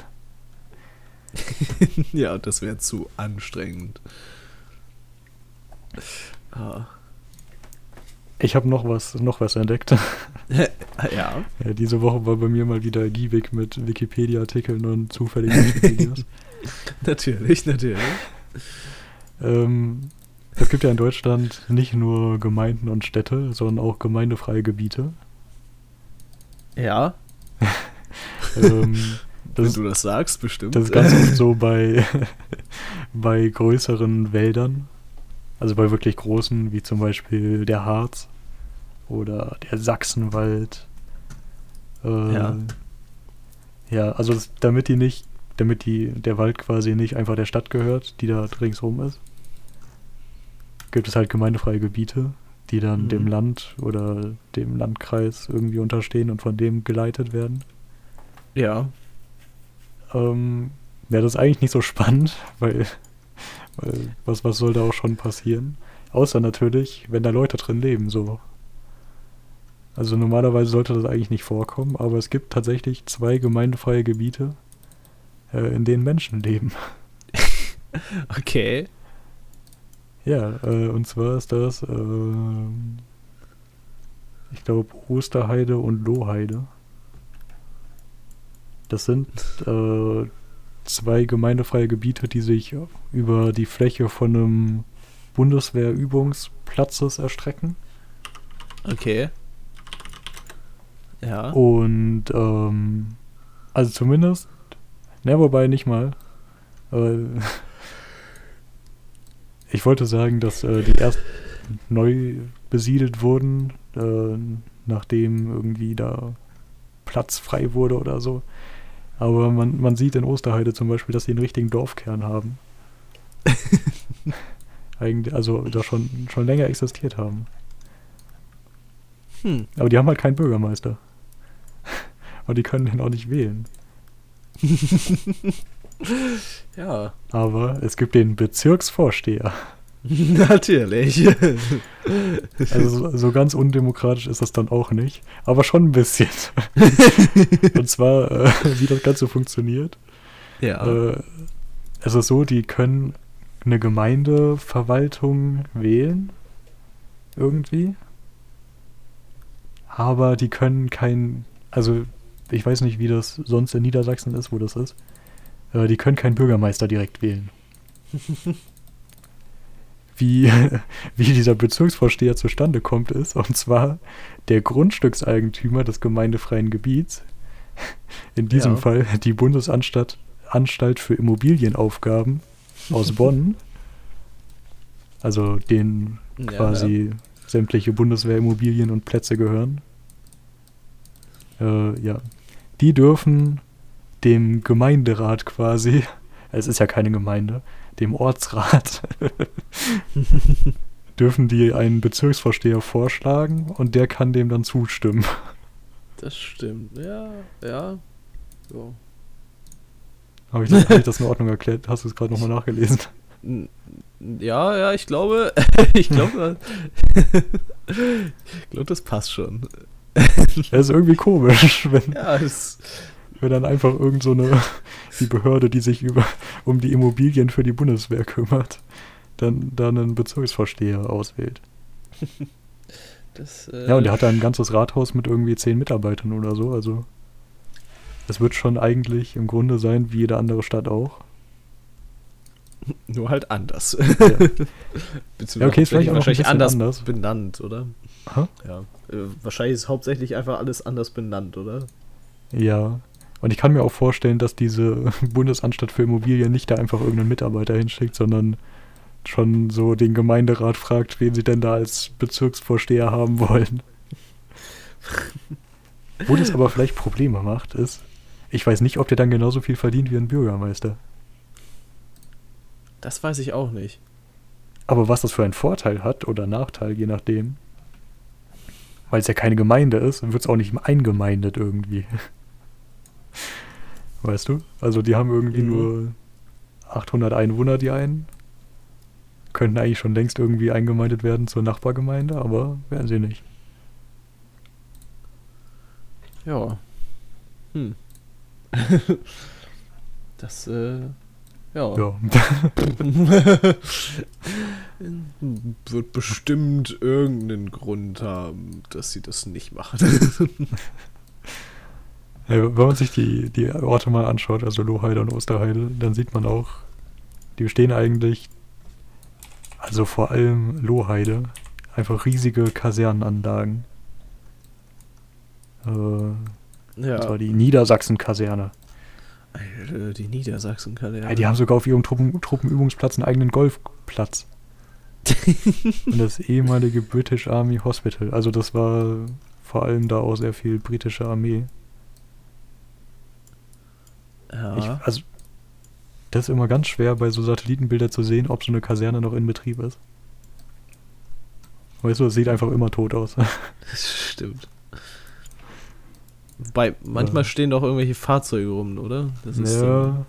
ja, das wäre zu anstrengend. Ah. Ich habe noch was, noch was entdeckt. ja. Ja, diese Woche war bei mir mal wieder giebig mit Wikipedia-Artikeln und zufälligen Wikipedias. Natürlich, natürlich. ähm, es gibt ja in Deutschland nicht nur Gemeinden und Städte, sondern auch gemeindefreie Gebiete. Ja, Ähm, wenn du das sagst, bestimmt. das ist ganz oft so bei, bei größeren Wäldern. Also bei wirklich großen, wie zum Beispiel der Harz oder der Sachsenwald. Äh, Ja. Ja, also das, damit die nicht, damit die, der Wald quasi nicht einfach der Stadt gehört, die da ringsrum ist, gibt es halt gemeindefreie Gebiete, die dann Mhm. dem Land oder dem Landkreis irgendwie unterstehen und von dem geleitet werden. ja. Ähm, ja, das ist eigentlich nicht so spannend, weil, weil was, was soll da auch schon passieren? Außer natürlich, wenn da Leute drin leben, so. Also normalerweise sollte das eigentlich nicht vorkommen, aber es gibt tatsächlich zwei gemeindefreie Gebiete, äh, in denen Menschen leben. Okay. Ja, äh, und zwar ist das, ähm, ich glaube, Osterheide und Lohheide. Das sind äh, zwei gemeindefreie Gebiete, die sich über die Fläche von einem Bundeswehrübungsplatzes erstrecken. Okay. Ja. Und ähm, also zumindest, ne, wobei nicht mal. Äh, ich wollte sagen, dass äh, die erst neu besiedelt wurden, äh, nachdem irgendwie da Platz frei wurde oder so. Aber man, man sieht in Osterheide zum Beispiel, dass sie einen richtigen Dorfkern haben. Eigentlich, also da schon, schon länger existiert haben. Hm. Aber die haben halt keinen Bürgermeister. Und die können den auch nicht wählen. Ja. Aber es gibt den Bezirksvorsteher. Natürlich. Also so, ganz undemokratisch ist das dann auch nicht. Aber schon ein bisschen. Und zwar, äh, wie das Ganze funktioniert. ja. Äh, es ist so, die können eine Gemeindeverwaltung wählen. Irgendwie. Aber die können kein. Also, ich weiß nicht, wie das sonst in Niedersachsen ist, wo das ist. Äh, die können keinen Bürgermeister direkt wählen. Wie, wie dieser Bezirksvorsteher zustande kommt, ist, und zwar der Grundstückseigentümer des gemeindefreien Gebiets, in diesem Ja. Fall die Bundesanstalt Anstalt für Immobilienaufgaben aus Bonn, also denen Ja, quasi sämtliche Bundeswehrimmobilien und Plätze gehören. Äh, ja, die dürfen dem Gemeinderat quasi, es ist ja keine Gemeinde, dem Ortsrat, dürfen die einen Bezirksvorsteher vorschlagen und der kann dem dann zustimmen. Das stimmt. Ja, ja. So. Habe ich, das- hab ich das in Ordnung erklärt? Hast du es gerade nochmal nachgelesen? Ja, ja, ich glaube, ich glaube, ich glaube, das passt schon. Das ist irgendwie komisch, wenn, Ja, es, wenn dann einfach irgend so eine die Behörde, die sich über um die Immobilien für die Bundeswehr kümmert, dann, dann einen Bezirksvorsteher auswählt. das, äh, Ja, und der hat da ein ganzes Rathaus mit irgendwie zehn Mitarbeitern oder so, also es wird schon eigentlich im Grunde sein wie jede andere Stadt auch. nur halt anders. Ja. Ja, okay, ist vielleicht auch wahrscheinlich anders, anders. benannt, oder? Hä? Ja. Äh, wahrscheinlich ist hauptsächlich einfach alles anders benannt, oder? Ja, Und ich kann mir auch vorstellen, dass diese Bundesanstalt für Immobilien nicht da einfach irgendeinen Mitarbeiter hinschickt, sondern schon so den Gemeinderat fragt, wen sie denn da als Bezirksvorsteher haben wollen. Wo das aber vielleicht Probleme macht, ist, ich weiß nicht, ob der dann genauso viel verdient wie ein Bürgermeister. Das weiß ich auch nicht. Aber was das für einen Vorteil hat oder Nachteil, je nachdem, weil es ja keine Gemeinde ist, wird es auch nicht eingemeindet irgendwie. Weißt du? Also die haben irgendwie mhm. nur 800 Einwohner, die einen. Könnten eigentlich schon längst irgendwie eingemeindet werden zur Nachbargemeinde, aber werden sie nicht. Ja. Hm. das, äh, ja. ja. Wird bestimmt irgendeinen Grund haben, dass sie das nicht machen. wenn man sich die, die Orte mal anschaut, also Lohheide und Osterheide, dann sieht man auch, die bestehen eigentlich, also vor allem Lohheide, einfach riesige Kasernenanlagen. Äh, ja. Das war die Niedersachsen-Kaserne. Die Niedersachsen-Kaserne. Ja, die haben sogar auf ihrem Truppen Truppenübungsplatz einen eigenen Golfplatz. und das ehemalige British Army Hospital. Also das war vor allem da auch sehr viel britische Armee. Ja. Ich, also das ist immer ganz schwer bei so Satellitenbildern zu sehen, ob so eine Kaserne noch in Betrieb ist. Weißt du, es sieht einfach immer tot aus. Das stimmt. Wobei, manchmal ja. stehen doch irgendwelche Fahrzeuge rum, oder? Das ja. So,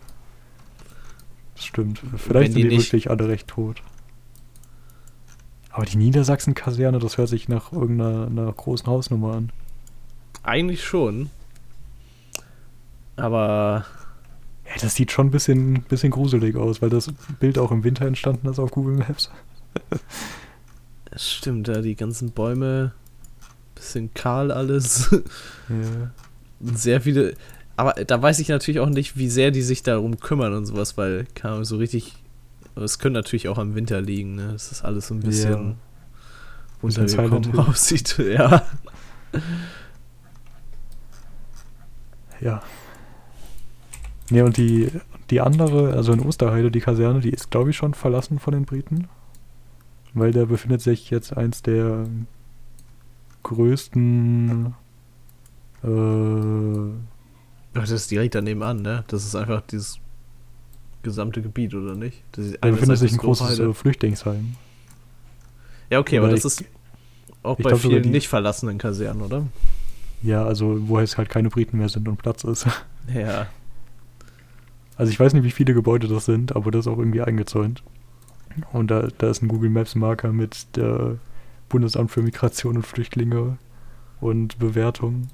das stimmt. Vielleicht sind die, die wirklich alle recht tot. Aber die Niedersachsen-Kaserne, das hört sich nach irgendeiner großen Hausnummer an. Eigentlich schon. Aber. Ja, das sieht schon ein bisschen, bisschen gruselig aus, weil das Bild auch im Winter entstanden ist auf Google Maps. Das stimmt, da die ganzen Bäume, bisschen kahl alles. Ja. Sehr viele. Aber da weiß ich natürlich auch nicht, wie sehr die sich darum kümmern und sowas, weil kann so richtig. Es könnte natürlich auch am Winter liegen, ne? Das ist alles so ein bisschen ja. runtergekommen aussieht. Ja. Ja. Ne, und die, die andere, also in Osterheide, die Kaserne, die ist, glaube ich, schon verlassen von den Briten. Weil da befindet sich jetzt eins der größten äh, das ist direkt daneben an, ne? Das ist einfach dieses gesamte Gebiet, oder nicht? Das ist, da befindet sich ein großes äh, Flüchtlingsheim. Ja, okay, oder aber das ich, ist auch bei glaub, vielen die, nicht verlassenen Kasernen, oder? Ja, also wo es halt keine Briten mehr sind und Platz ist. Ja. Also ich weiß nicht, wie viele Gebäude das sind, aber das ist auch irgendwie eingezäunt. Und da, da ist ein Google Maps Marker mit der Bundesamt für Migration und Flüchtlinge und Bewertung.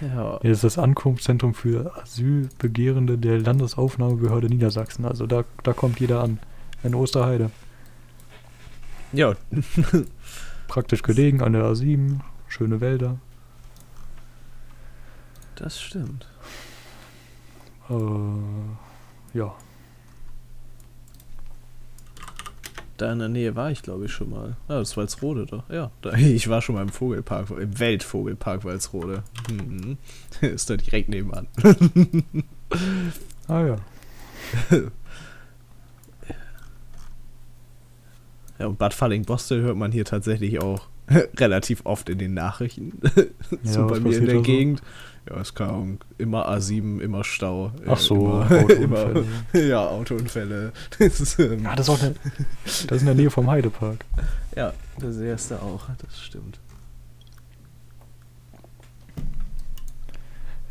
ja. Hier ist das Ankunftszentrum für Asylbegehrende der Landesaufnahmebehörde Niedersachsen. Also da, da kommt jeder an. In Osterheide. Ja. Praktisch gelegen an der A7. Schöne Wälder. Das stimmt. Äh, ja. Da in der Nähe war ich, glaube ich, schon mal. Ah, das war Walsrode doch. Ja, da, ich war schon mal im Vogelpark, im Weltvogelpark Walsrode. Mhm. Ist da direkt nebenan. ah ja. Ja, und Bad Falling-Bostel hört man hier tatsächlich auch relativ oft in den Nachrichten. so ja, bei mir in der Gegend. So? Ja, ist keine Ahnung. Immer A7, immer Stau. Ach so, immer, Autounfälle. Immer, ja, Autounfälle. Das ist, ähm, ja, das ist auch eine, das ist in der Nähe vom Heidepark. Ja, das erste auch, das stimmt.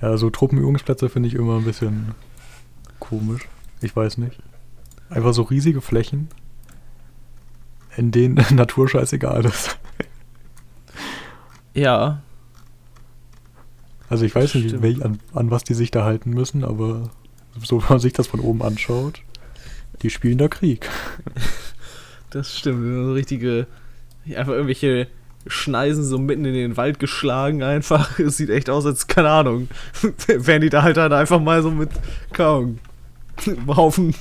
Ja, so Truppenübungsplätze finde ich immer ein bisschen komisch. Ich weiß nicht. Einfach so riesige Flächen, in denen Natur scheißegal ist. Ja, also ich weiß nicht, welch, an, an, was die sich da halten müssen, aber so wenn man sich das von oben anschaut, die spielen da Krieg. Das stimmt, so richtige, einfach irgendwelche Schneisen so mitten in den Wald geschlagen einfach. Es sieht echt aus, als, keine Ahnung, wären die da halt dann einfach mal so mit, kaum, Haufen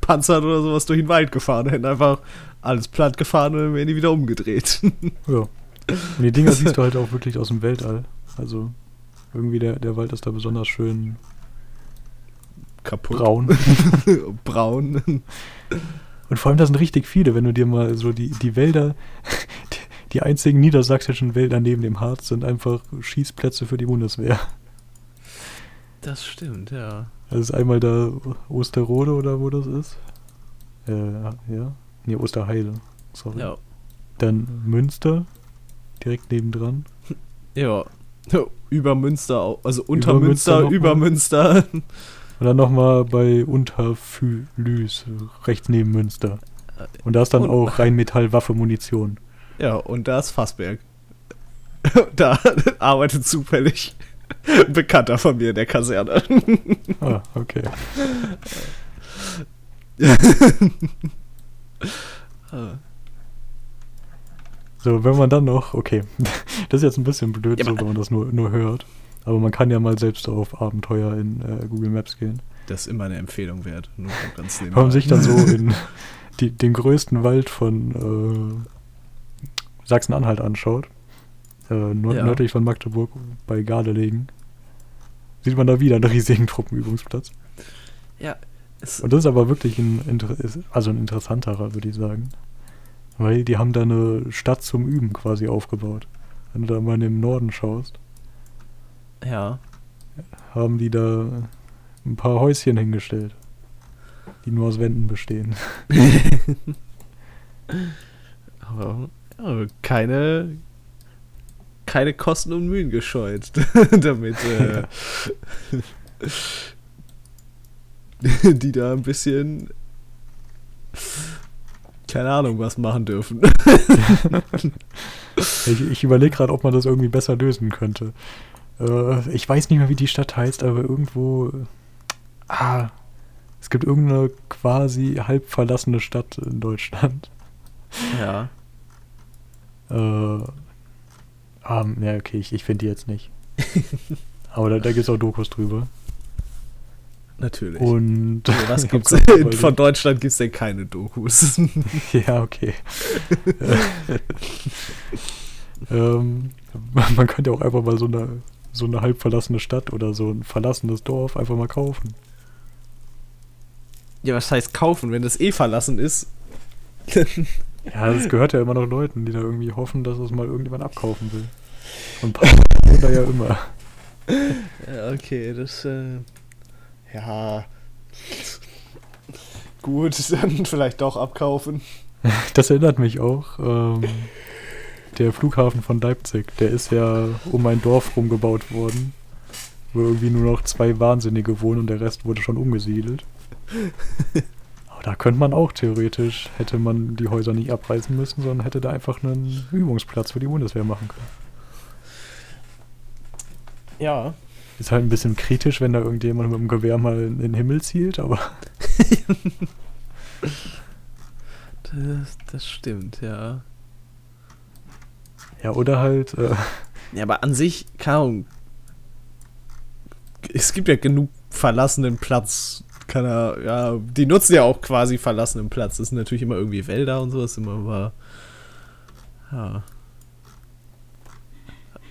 Panzern oder sowas durch den Wald gefahren, hätten einfach alles platt gefahren und dann wären die wieder umgedreht. Ja. Und die Dinger siehst du halt auch wirklich aus dem Weltall. Also Irgendwie der, der Wald ist da besonders schön Kaputt. braun. Braun. Und vor allem, da sind richtig viele, wenn du dir mal so die, die Wälder, die, die einzigen niedersächsischen Wälder neben dem Harz sind einfach Schießplätze für die Bundeswehr. Das stimmt, ja. Das ist einmal da Osterrode oder wo das ist. Äh, ja. Nee, Osterheide. Sorry. Ja. Dann Münster, direkt nebendran. Ja. Über Münster, also unter Über Münster, Münster noch mal. über Münster. Und dann nochmal bei Unterfülüs, rechts neben Münster. Und da ist dann Und- auch Rheinmetall Waffe Munition. Ja, und da ist Fassberg. Da arbeitet zufällig ein Bekannter von mir in der Kaserne. Ah, okay. So, wenn man dann noch, okay, das ist jetzt ein bisschen blöd, Ja, so, wenn man das nur, nur hört. Aber man kann ja mal selbst auf Abenteuer in äh, Google Maps gehen. Das ist immer eine Empfehlung wert. Nur ganz Wenn man sich dann so in die, den größten Wald von äh, Sachsen-Anhalt anschaut, äh, nord Ja. nördlich von Magdeburg bei Gardelegen, sieht man da wieder einen riesigen Truppenübungsplatz. Ja, Und das ist aber wirklich ein, also ein interessanterer, würde ich sagen. Weil die haben da eine Stadt zum Üben quasi aufgebaut. Wenn du da mal in den Norden schaust, ja. haben die da ein paar Häuschen hingestellt, die nur aus Wänden bestehen. Aber ja, keine, keine Kosten und Mühen gescheut, damit äh, die da ein bisschen keine Ahnung was machen dürfen. Ich, ich überlege gerade, ob man das irgendwie besser lösen könnte. Äh, ich weiß nicht mehr, wie die Stadt heißt, aber irgendwo. Ah, es gibt irgendeine quasi halb verlassene Stadt in Deutschland. Ja. Äh, ah, ja, okay, ich, ich finde die jetzt nicht. Aber da, da gibt es auch Dokus drüber. Natürlich. Und. Also hab gibt's in, von Deutschland gibt es denn keine Dokus. Ja, okay. ähm, man könnte auch einfach mal so eine, so eine halb verlassene Stadt oder so ein verlassenes Dorf einfach mal kaufen. ja, was heißt kaufen, wenn das eh verlassen ist? Ja, das gehört ja immer noch Leuten, die da irgendwie hoffen, dass es mal irgendjemand abkaufen will. Und da ja immer. Ja, okay, das, äh, ja. Gut, dann vielleicht doch abkaufen. Das erinnert mich auch. Ähm, der Flughafen von Leipzig, der ist ja um ein Dorf rumgebaut worden, wo irgendwie nur noch zwei Wahnsinnige wohnen und der Rest wurde schon umgesiedelt. Aber da könnte man auch theoretisch, hätte man die Häuser nicht abreißen müssen, sondern hätte da einfach einen Übungsplatz für die Bundeswehr machen können. Ja. Ist halt ein bisschen kritisch, wenn da irgendjemand mit dem Gewehr mal in den Himmel zielt, aber Das, das stimmt, ja. ja, oder halt, äh, Ja, aber an sich, Ahnung. Es gibt ja genug verlassenen Platz. Kann er, ja, die nutzen ja auch quasi verlassenen Platz. Das sind natürlich immer irgendwie Wälder und sowas, immer aber. Ja.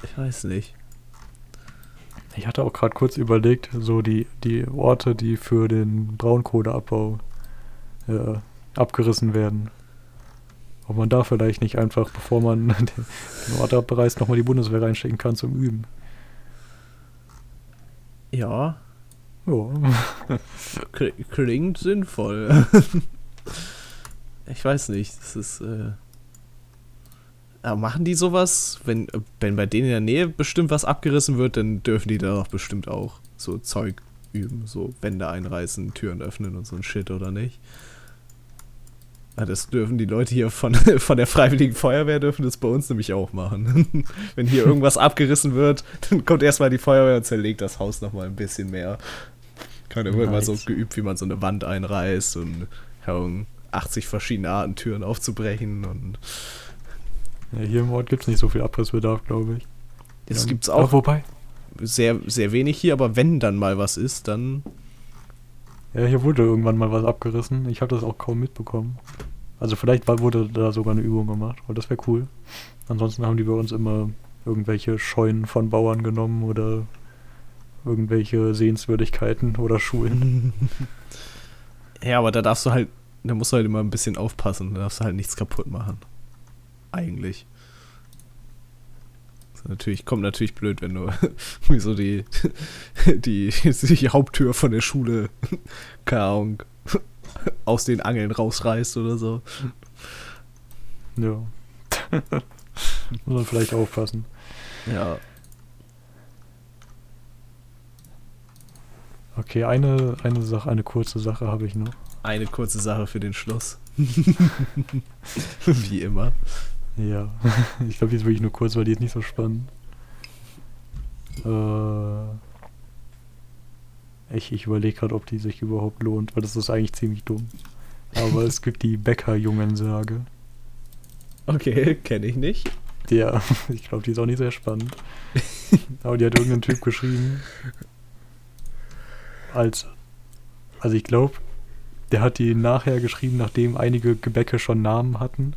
Ich weiß nicht. Ich hatte auch gerade kurz überlegt, so die, die Orte, die für den Braunkohleabbau äh, abgerissen werden. Ob man da vielleicht nicht einfach, bevor man den, den Ort abreißt, nochmal die Bundeswehr reinstecken kann zum Üben. Ja, Ja. kl- klingt sinnvoll. ich weiß nicht, das ist. Äh machen die sowas? Wenn, wenn bei denen in der Nähe bestimmt was abgerissen wird, dann dürfen die da doch bestimmt auch so Zeug üben, so Wände einreißen, Türen öffnen und so ein Shit, oder nicht? Ja, das dürfen die Leute hier von, von der Freiwilligen Feuerwehr dürfen das bei uns nämlich auch machen. Wenn hier irgendwas abgerissen wird, dann kommt erstmal die Feuerwehr und zerlegt das Haus nochmal ein bisschen mehr. Keine wird mal so Nice. geübt, wie man so eine Wand einreißt und keine Ahnung, 80 verschiedene Arten Türen aufzubrechen und ja hier im Ort gibt es nicht so viel Abrissbedarf, glaube ich. das Ja, gibt's auch wobei, sehr, sehr wenig hier, aber wenn dann mal was ist, dann ja, hier wurde irgendwann mal was abgerissen. Ich habe das auch kaum mitbekommen. Also vielleicht wurde da sogar eine Übung gemacht, weil das wäre cool. Ansonsten haben die bei uns immer irgendwelche Scheunen von Bauern genommen oder irgendwelche Sehenswürdigkeiten oder Schulen. Ja, aber da darfst du halt, da musst du halt immer ein bisschen aufpassen. Da darfst du halt nichts kaputt machen. Eigentlich. Natürlich, kommt natürlich blöd, wenn du wie so die, die, die Haupttür von der Schule, Ahnung, aus den Angeln rausreißt oder so. Ja. Muss man vielleicht aufpassen. Ja. Okay, eine, eine Sache, eine kurze Sache habe ich noch. Eine kurze Sache für den Schluss. Wie immer. Ja, ich glaube, die ist wirklich nur kurz, weil die ist nicht so spannend. Äh, ich ich überlege gerade, ob die sich überhaupt lohnt, weil das ist eigentlich ziemlich dumm. Aber es gibt die Bäckerjungen-Sage. Okay, kenne ich nicht. Ja, ich glaube, die ist auch nicht sehr spannend. Aber die hat irgendein Typ geschrieben. Als. Also ich glaube, der hat die nachher geschrieben, nachdem einige Gebäcke schon Namen hatten.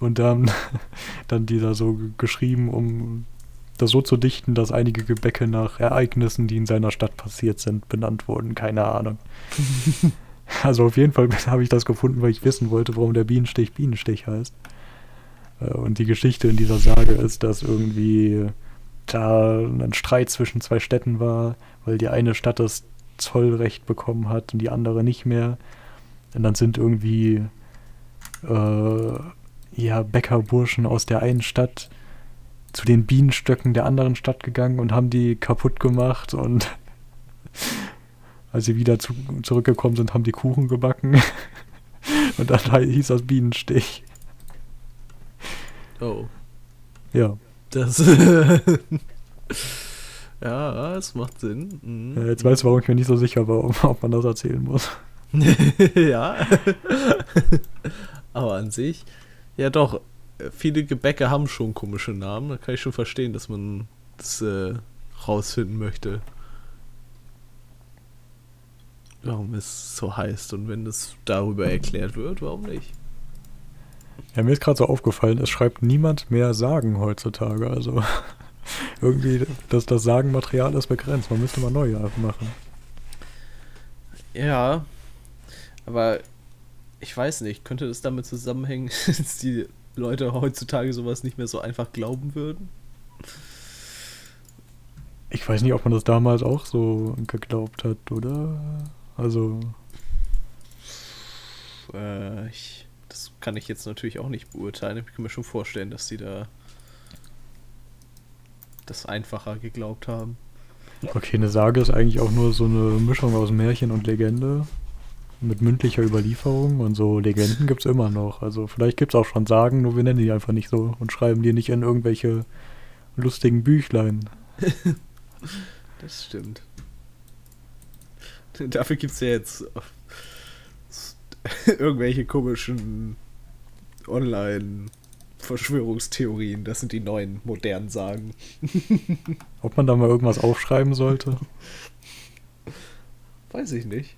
Und dann, dann die da so geschrieben, um das so zu dichten, dass einige Gebäcke nach Ereignissen, die in seiner Stadt passiert sind, benannt wurden. Keine Ahnung. also auf jeden Fall habe ich das gefunden, weil ich wissen wollte, warum der Bienenstich Bienenstich heißt. Äh, und die Geschichte in dieser Sage ist, dass irgendwie da ein Streit zwischen zwei Städten war, weil die eine Stadt das Zollrecht bekommen hat und die andere nicht mehr. Und dann sind irgendwie äh, ja, Bäckerburschen aus der einen Stadt zu den Bienenstöcken der anderen Stadt gegangen und haben die kaputt gemacht und als sie wieder zu, zurückgekommen sind, haben die Kuchen gebacken. und dann hieß das Bienenstich. Oh. Ja. Das. ja, es macht Sinn. Mhm. Jetzt weißt du, warum ich mir nicht so sicher war, ob man das erzählen muss. ja. Aber an sich, ja doch, viele Gebäcke haben schon komische Namen. Da kann ich schon verstehen, dass man das äh, rausfinden möchte. Warum es so heißt und wenn das darüber erklärt wird, warum nicht? Ja, mir ist gerade so aufgefallen, es schreibt niemand mehr Sagen heutzutage. Also irgendwie, dass das Sagenmaterial ist begrenzt. Man müsste mal neue machen. Ja, aber ich weiß nicht, könnte das damit zusammenhängen, dass die Leute heutzutage sowas nicht mehr so einfach glauben würden? Ich weiß nicht, ob man das damals auch so geglaubt hat, oder? Also. Äh, ich, das kann ich jetzt natürlich auch nicht beurteilen. Ich kann mir schon vorstellen, dass die da das einfacher geglaubt haben. Okay, eine Sage ist eigentlich auch nur so eine Mischung aus Märchen und Legende mit mündlicher Überlieferung und so Legenden gibt es immer noch. Also vielleicht gibt es auch schon Sagen, nur wir nennen die einfach nicht so und schreiben die nicht in irgendwelche lustigen Büchlein. das stimmt. Dafür gibt es ja jetzt irgendwelche komischen Online-Verschwörungstheorien. Das sind die neuen modernen Sagen. Ob man da mal irgendwas aufschreiben sollte? Weiß ich nicht.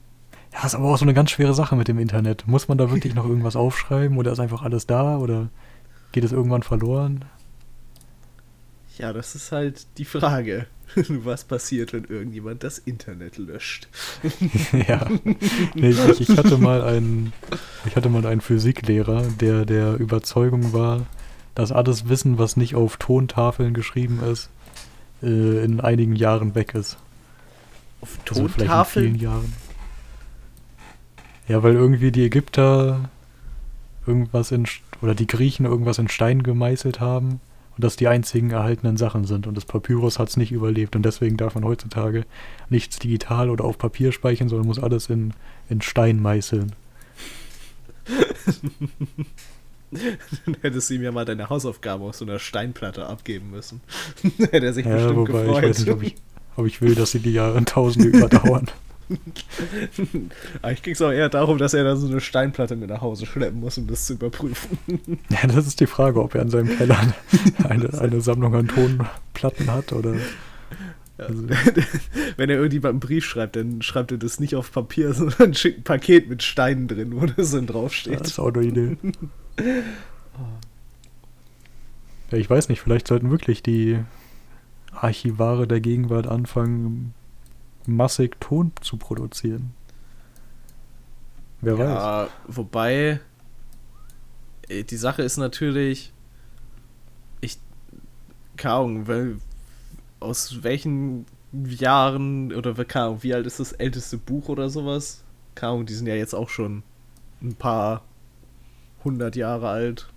Ja, ist aber auch so eine ganz schwere Sache mit dem Internet. Muss man da wirklich noch irgendwas aufschreiben oder ist einfach alles da oder geht es irgendwann verloren? Ja, das ist halt die Frage. Was passiert, wenn irgendjemand das Internet löscht? ja. Nee, ich, ich, hatte mal einen, ich hatte mal einen Physiklehrer, der der Überzeugung war, dass alles Wissen, was nicht auf Tontafeln geschrieben ist, äh, in einigen Jahren weg ist. Auf Tontafeln? Also vielleicht in vielen Jahren. Ja, weil irgendwie die Ägypter irgendwas in oder die Griechen irgendwas in Stein gemeißelt haben und das die einzigen erhaltenen Sachen sind und das Papyrus hat es nicht überlebt und deswegen darf man heutzutage nichts digital oder auf Papier speichern, sondern muss alles in, in Stein meißeln. Dann hättest du ihm ja mal deine Hausaufgabe auf so einer Steinplatte abgeben müssen. Hätte er sich ja, bestimmt wobei, gefreut. Ich weiß nicht, ob ich, ob ich will, dass sie die Jahre in Tausende überdauern. Eigentlich ging es auch eher darum, dass er da so eine Steinplatte mit nach Hause schleppen muss, um das zu überprüfen. Ja, das ist die Frage, ob er in seinem Keller eine, eine Sammlung an Tonplatten hat oder. Ja. Also. Wenn er irgendjemand einen Brief schreibt, dann schreibt er das nicht auf Papier, sondern schickt ein Paket mit Steinen drin, wo das dann draufsteht. Das ist auch eine Idee. Ja, ich weiß nicht, vielleicht sollten wirklich die Archivare der Gegenwart anfangen, massig Ton zu produzieren. Wer weiß. Ja, wobei äh, die Sache ist natürlich, ich, keine Ahnung, weil, aus welchen Jahren oder keine Ahnung, wie alt ist das älteste Buch oder sowas? Keine Ahnung, die sind ja jetzt auch schon ein paar hundert Jahre alt.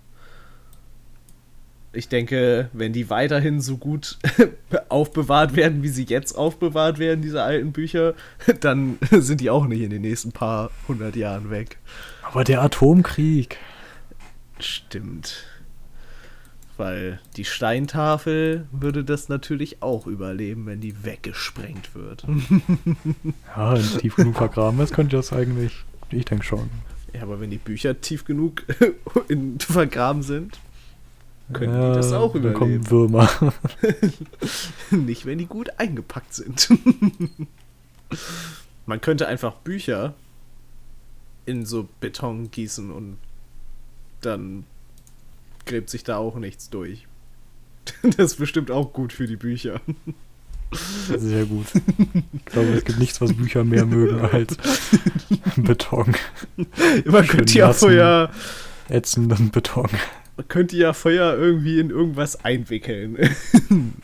Ich denke, wenn die weiterhin so gut aufbewahrt werden, wie sie jetzt aufbewahrt werden, diese alten Bücher, dann sind die auch nicht in den nächsten paar hundert Jahren weg. Aber der Atomkrieg. Stimmt. Weil die Steintafel würde das natürlich auch überleben, wenn die weggesprengt wird. ja, wenn tief genug vergraben ist, könnte das eigentlich. Ich denke schon. Ja, aber wenn die Bücher tief genug vergraben sind, können ja, die das auch überleben. Dann kommen Würmer. Nicht, wenn die gut eingepackt sind. Man könnte einfach Bücher in so Beton gießen und dann gräbt sich da auch nichts durch. Das ist bestimmt auch gut für die Bücher. Sehr gut. Ich glaube, es gibt nichts, was Bücher mehr mögen als Beton. Man könnte ja Feuer. Ätzenden Beton. Man könnte ja Feuer irgendwie in irgendwas einwickeln.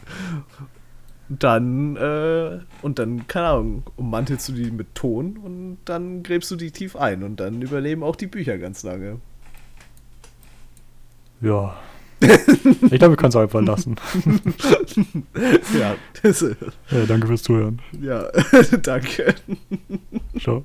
dann, äh, und dann, keine Ahnung, ummantelst du die mit Ton und dann gräbst du die tief ein und dann überleben auch die Bücher ganz lange. Ja. Ich glaube, wir können es einfach lassen. ja, das, ja, danke fürs Zuhören. Ja, danke. Ciao.